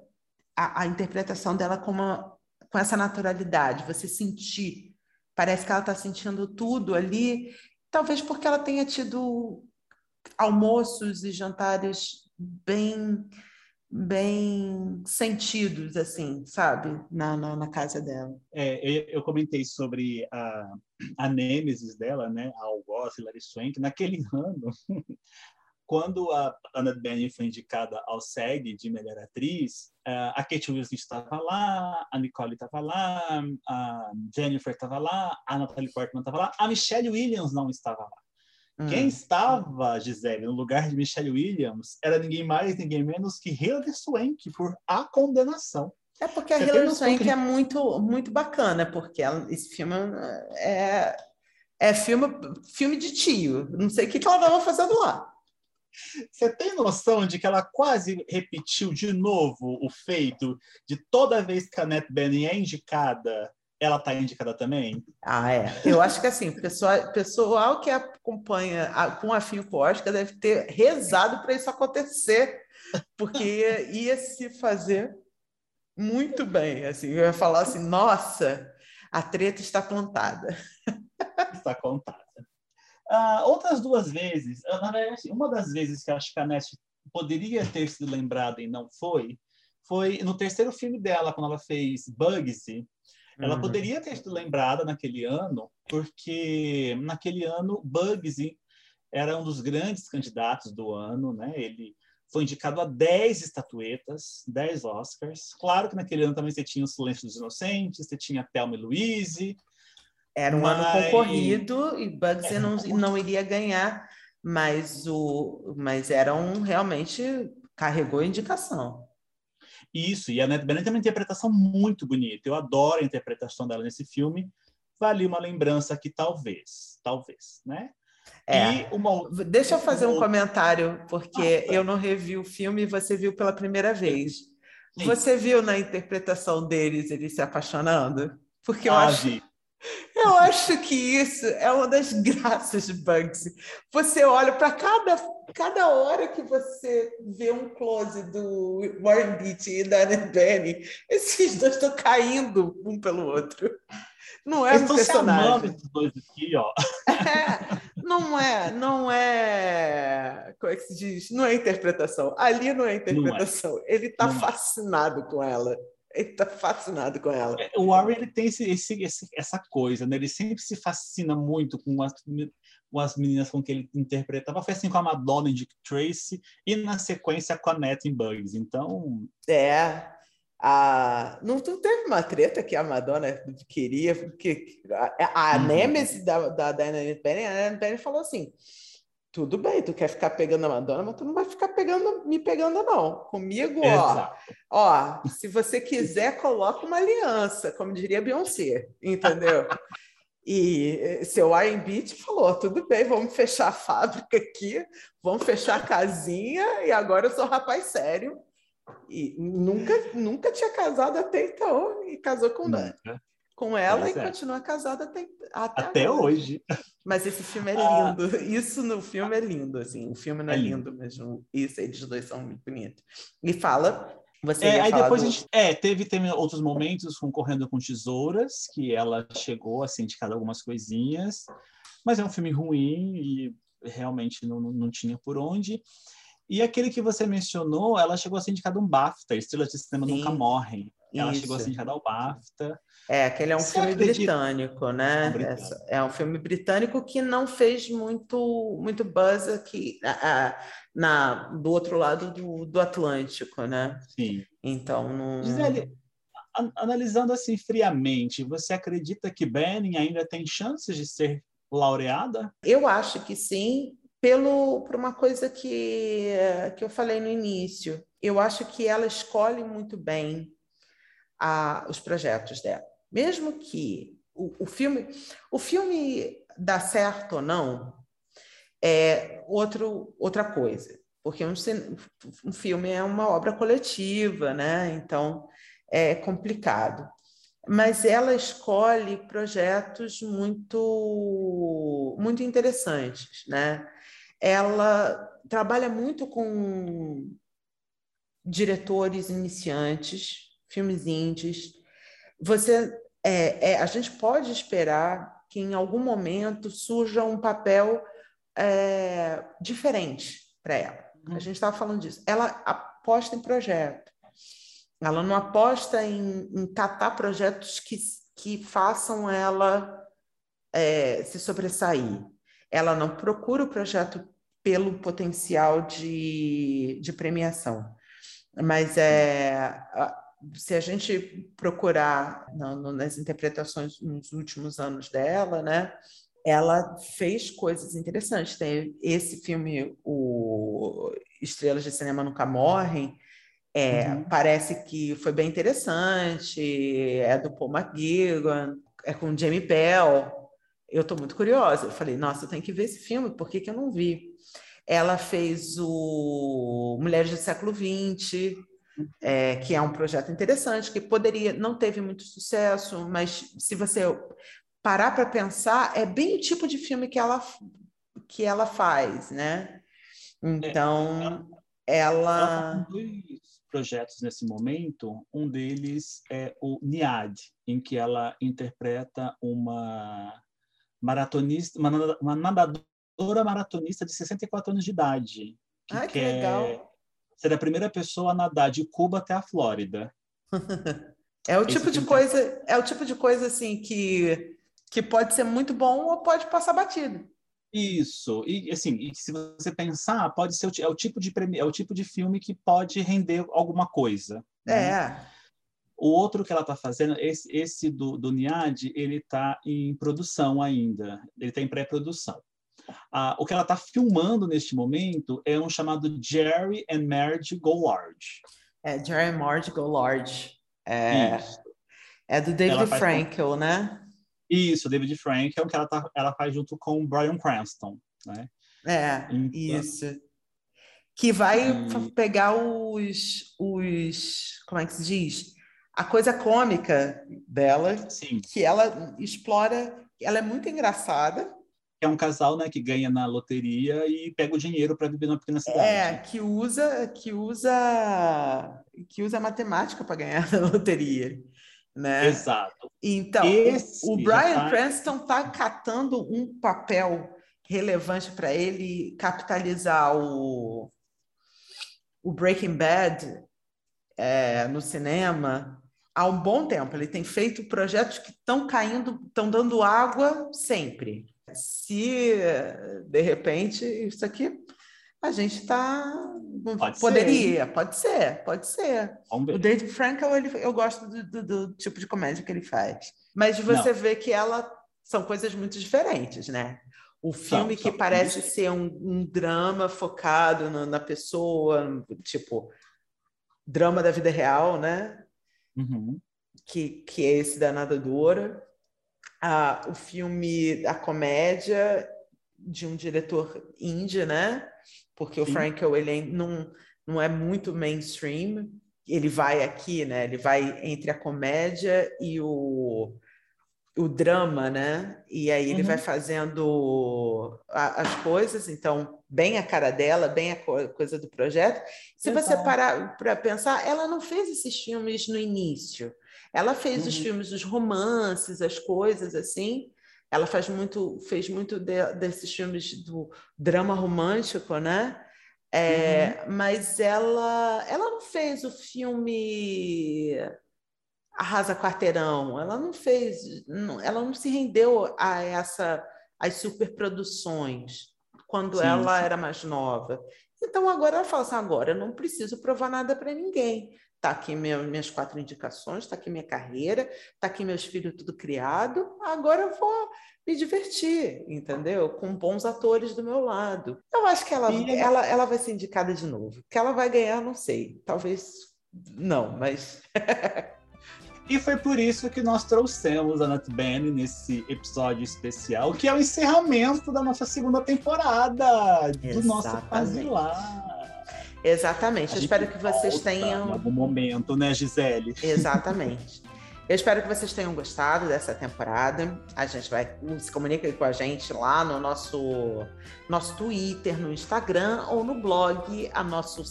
a, a, interpretação dela com, uma, com essa naturalidade, você sentir. Parece que ela está sentindo tudo ali, talvez porque ela tenha tido almoços e jantares bem bem sentidos, assim, sabe? Na, na, na casa dela. É, eu, eu, comentei sobre a, a Nêmesis dela, né? A Algoz, Hilary Swank, naquele *laughs* ano, quando a Anna Bening foi indicada ao SEG de melhor atriz, a Kate Winslet estava lá, a Nicole estava lá, a Jennifer estava lá, a Natalie Portman estava lá, a Michelle Williams não estava lá. Quem hum. estava, Gisele, no lugar de Michelle Williams era ninguém mais, ninguém menos que Hilary Swank por A Condenação. É porque a Hilary Swank é muito, muito bacana, porque ela, esse filme é, é filme, filme de tio. Não sei o que, que ela estava fazendo lá. Você tem noção de que ela quase repetiu de novo o feito de toda vez que a Annette Bening é indicada, ela está indicada também? Ah, é. Eu acho que assim, pessoal, pessoal que acompanha a, com afinco Oscar deve ter rezado para isso acontecer, porque ia, se fazer muito bem. Assim, eu ia falar assim, nossa, a treta está contada. Está contada. Ah, outras duas vezes, na verdade, assim, uma das vezes que acho que a Nest poderia ter sido lembrada e não foi, foi no terceiro filme dela, quando ela fez Bugsy, ela uhum. poderia ter sido lembrada naquele ano, porque naquele ano Bugsy era um dos grandes candidatos do ano, né? Ele foi indicado a 10 estatuetas, 10 Oscars. Claro que naquele ano também você tinha o Silêncio dos Inocentes, você tinha Thelma e Louise. Era um mas... ano concorrido e Bugsy não, não iria ganhar, mas, o, mas era um realmente carregou a indicação. Isso, e a Annette Bening tem uma interpretação muito bonita. Eu adoro a interpretação dela nesse filme. Vale uma lembrança que talvez, talvez, né? É. Deixa eu fazer um comentário, porque ah, eu não revi o filme e você viu pela primeira vez. Sim. Você viu na interpretação deles eles se apaixonando? Porque eu ah, acho. Vi. Eu acho que isso é uma das graças de Bugsy. Você olha para cada, cada hora que você vê um close do Warren Beatty e da Annette Bening, esses dois estão caindo um pelo outro. Não é um personagem. esses dois aqui, ó. É, não é, não é. Como é que se diz? Não é interpretação. Ali não é interpretação. Não é. Ele está fascinado com ela. Ele tá fascinado com ela. É, o Warren ele tem esse, esse, essa coisa, né? Ele sempre se fascina muito com as, com as meninas com que ele interpretava. Foi assim com a Madonna em Dick Tracy e na sequência com a Net em Bugs. Então. É. a, não, não teve uma treta que a Madonna queria, que a, a uhum. Nemesis da, da Diana Penny, a Diana Penny falou assim, tudo bem, tu quer ficar pegando a Madonna, mas tu não vai ficar pegando, me pegando, não. Comigo, ó, ó, se você quiser, coloca uma aliança, como diria Beyoncé, entendeu? E eh, seu R&B falou, tudo bem, vamos fechar a fábrica aqui, vamos fechar a casinha, e agora eu sou rapaz sério. E nunca, nunca tinha casado até então, e casou com, com ela e é. continua casada até, até, até hoje. Mas esse filme é ah. lindo. Ah. Isso no filme é lindo, assim. O filme não é, é lindo, lindo mesmo. Isso, eles dois são muito bonitos. E fala você é, aí depois do... a gente, é, teve, teve outros momentos concorrendo com Tesouras, que ela chegou a ser indicada algumas coisinhas, mas é um filme ruim e realmente não, não tinha por onde. E aquele que você mencionou, ela chegou a ser indicada um BAFTA, Estrelas de Cinema Sim. Nunca Morrem. Ela Isso. chegou a ser indicada ao BAFTA. É, aquele é um Você filme acredita? britânico, né? É, é um filme britânico que não fez muito, muito buzz aqui na, na, do outro lado do, do Atlântico, né? Sim. Então, não... Gisele, analisando assim friamente, você acredita que Benning ainda tem chances de ser laureada? Eu acho que sim, pelo por uma coisa que, que eu falei no início. Eu acho que ela escolhe muito bem a, os projetos dela. Mesmo que o, o filme o filme dá certo ou não é outro, outra coisa, porque um, um filme é uma obra coletiva, né? Então é complicado. Mas ela escolhe projetos muito muito interessantes, né? Ela trabalha muito com diretores iniciantes, filmes indies, você, é, é, a gente pode esperar que em algum momento surja um papel é, diferente para ela. A uhum. gente estava falando disso. Ela aposta em projeto. Ela não aposta em, em catar projetos que, que façam ela é, se sobressair. Ela não procura o projeto pelo potencial de, de premiação. Mas é, se a gente procurar no, nas interpretações nos últimos anos dela, né, ela fez coisas interessantes. Tem esse filme, o Estrelas de Cinema Nunca Morrem, é, uhum. parece que foi bem interessante, é do Paul McGuigan, é com Jamie Bell. Eu estou muito curiosa. Eu falei, nossa, eu tenho que ver esse filme, por que, que eu não vi? Ela fez o Mulheres do Século XX, é, que é um projeto interessante, que poderia, não teve muito sucesso, mas se você parar para pensar, é bem o tipo de filme que ela, que ela faz, né? Então, é, ela... ela dois projetos nesse momento, um deles é o NIAD, em que ela interpreta uma maratonista, uma, nadadora maratonista de 64 anos de idade. Que Ai, que legal! Ser a primeira pessoa a nadar de Cuba até a Flórida. *laughs* é o tipo de coisa, é o tipo de coisa assim que que pode ser muito bom ou pode passar batido. Isso. E assim, e se você pensar, pode ser o, é o tipo de é o tipo de filme que pode render alguma coisa. Né? É. O outro que ela está fazendo, esse, esse do, do Niad, ele está em produção ainda. Ele está em pré-produção. Ah, o que ela está filmando neste momento é um chamado Jerry and Marge Go Large. É, Jerry and Marge Go Large. É, é do David Frankel, com... né? Isso, David Frankel, que ela, tá, ela faz junto com o Brian Cranston, né? É, então... isso. Que vai e... pegar os, os... Como é que se diz? A coisa cômica dela, Sim. que ela explora... Ela é muito engraçada, é um casal, né, que ganha na loteria e pega o dinheiro para viver numa pequena cidade. É, que usa, que usa, que usa matemática para ganhar *laughs* na loteria, né? Exato. Então, Esse o Brian tá... Cranston está catando um papel relevante para ele capitalizar o, o Breaking Bad é, no cinema há um bom tempo. Ele tem feito projetos que estão caindo, estão dando água sempre se de repente isso aqui a gente está Pode Poderia, ser. pode ser, pode ser. O. Dave Frankel, ele, eu gosto do, do- do tipo de comédia que ele faz. Mas você vê que ela são coisas muito diferentes, né? O filme que são. parece ser um, um drama focado no- na pessoa, tipo, drama da vida real, né? Uhum. que, que é esse da Nadadora. O filme, a comédia de um diretor indie, né? Porque o Sim. Frankel, ele não, não é muito mainstream. Ele vai aqui, né? Ele vai entre a comédia e o, o drama, né? E aí ele Uhum. vai fazendo a- as coisas, então, bem a cara dela, bem a co- coisa do projeto. Se você parar para pensar, ela não fez esses filmes no início. Ela fez os Uhum. filmes dos romances, as coisas assim. Ela faz muito, fez muito de- desses filmes do drama romântico, né? É, Uhum. Mas ela, ela não fez o filme Arrasa Quarteirão. Ela não fez, não- ela não se rendeu a essa as superproduções quando Sim, ela sim. era mais nova. Então agora ela fala assim, agora eu não preciso provar nada para ninguém. Tá aqui minha- minhas quatro indicações, tá aqui minha carreira, tá aqui meus filhos tudo criado. Agora eu vou me divertir, entendeu? Com bons atores do meu lado. Eu acho que ela, E ela, ela vai ser indicada de novo. Que ela vai ganhar, não sei. Talvez não, mas *laughs* E foi por isso que nós trouxemos a Nat Bene nesse episódio especial, que é o encerramento da nossa segunda temporada do nosso Exatamente. Quase Lá. Exatamente. Eu espero que vocês tenham Em algum momento, né, Gisele? Exatamente. Eu espero que vocês tenham gostado dessa temporada. A gente vai se comunica com a gente lá no nosso nosso Twitter, no Instagram ou no blog. A nosso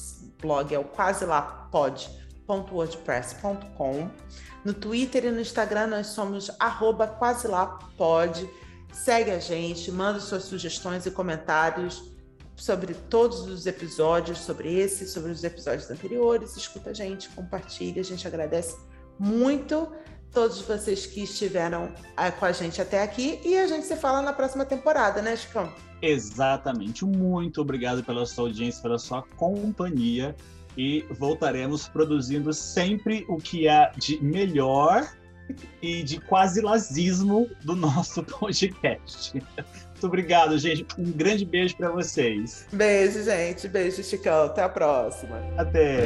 blog é o quaselapod.wordpress.com. No Twitter e no Instagram nós somos arroba quaselapod. Segue a gente, manda suas sugestões e comentários sobre todos os episódios, sobre esse, sobre os episódios anteriores. Escuta a gente, compartilha, a gente agradece muito todos vocês que estiveram ah, com a gente até aqui e a gente se fala na próxima temporada, né, Chicão? Exatamente. Muito obrigado pela sua audiência, pela sua companhia. E voltaremos produzindo sempre o que há de melhor e de quase lazismo do nosso *laughs* podcast. Muito obrigado, gente. Um grande beijo para vocês. Beijo, gente. Beijo, Chicão. Até a próxima. Até.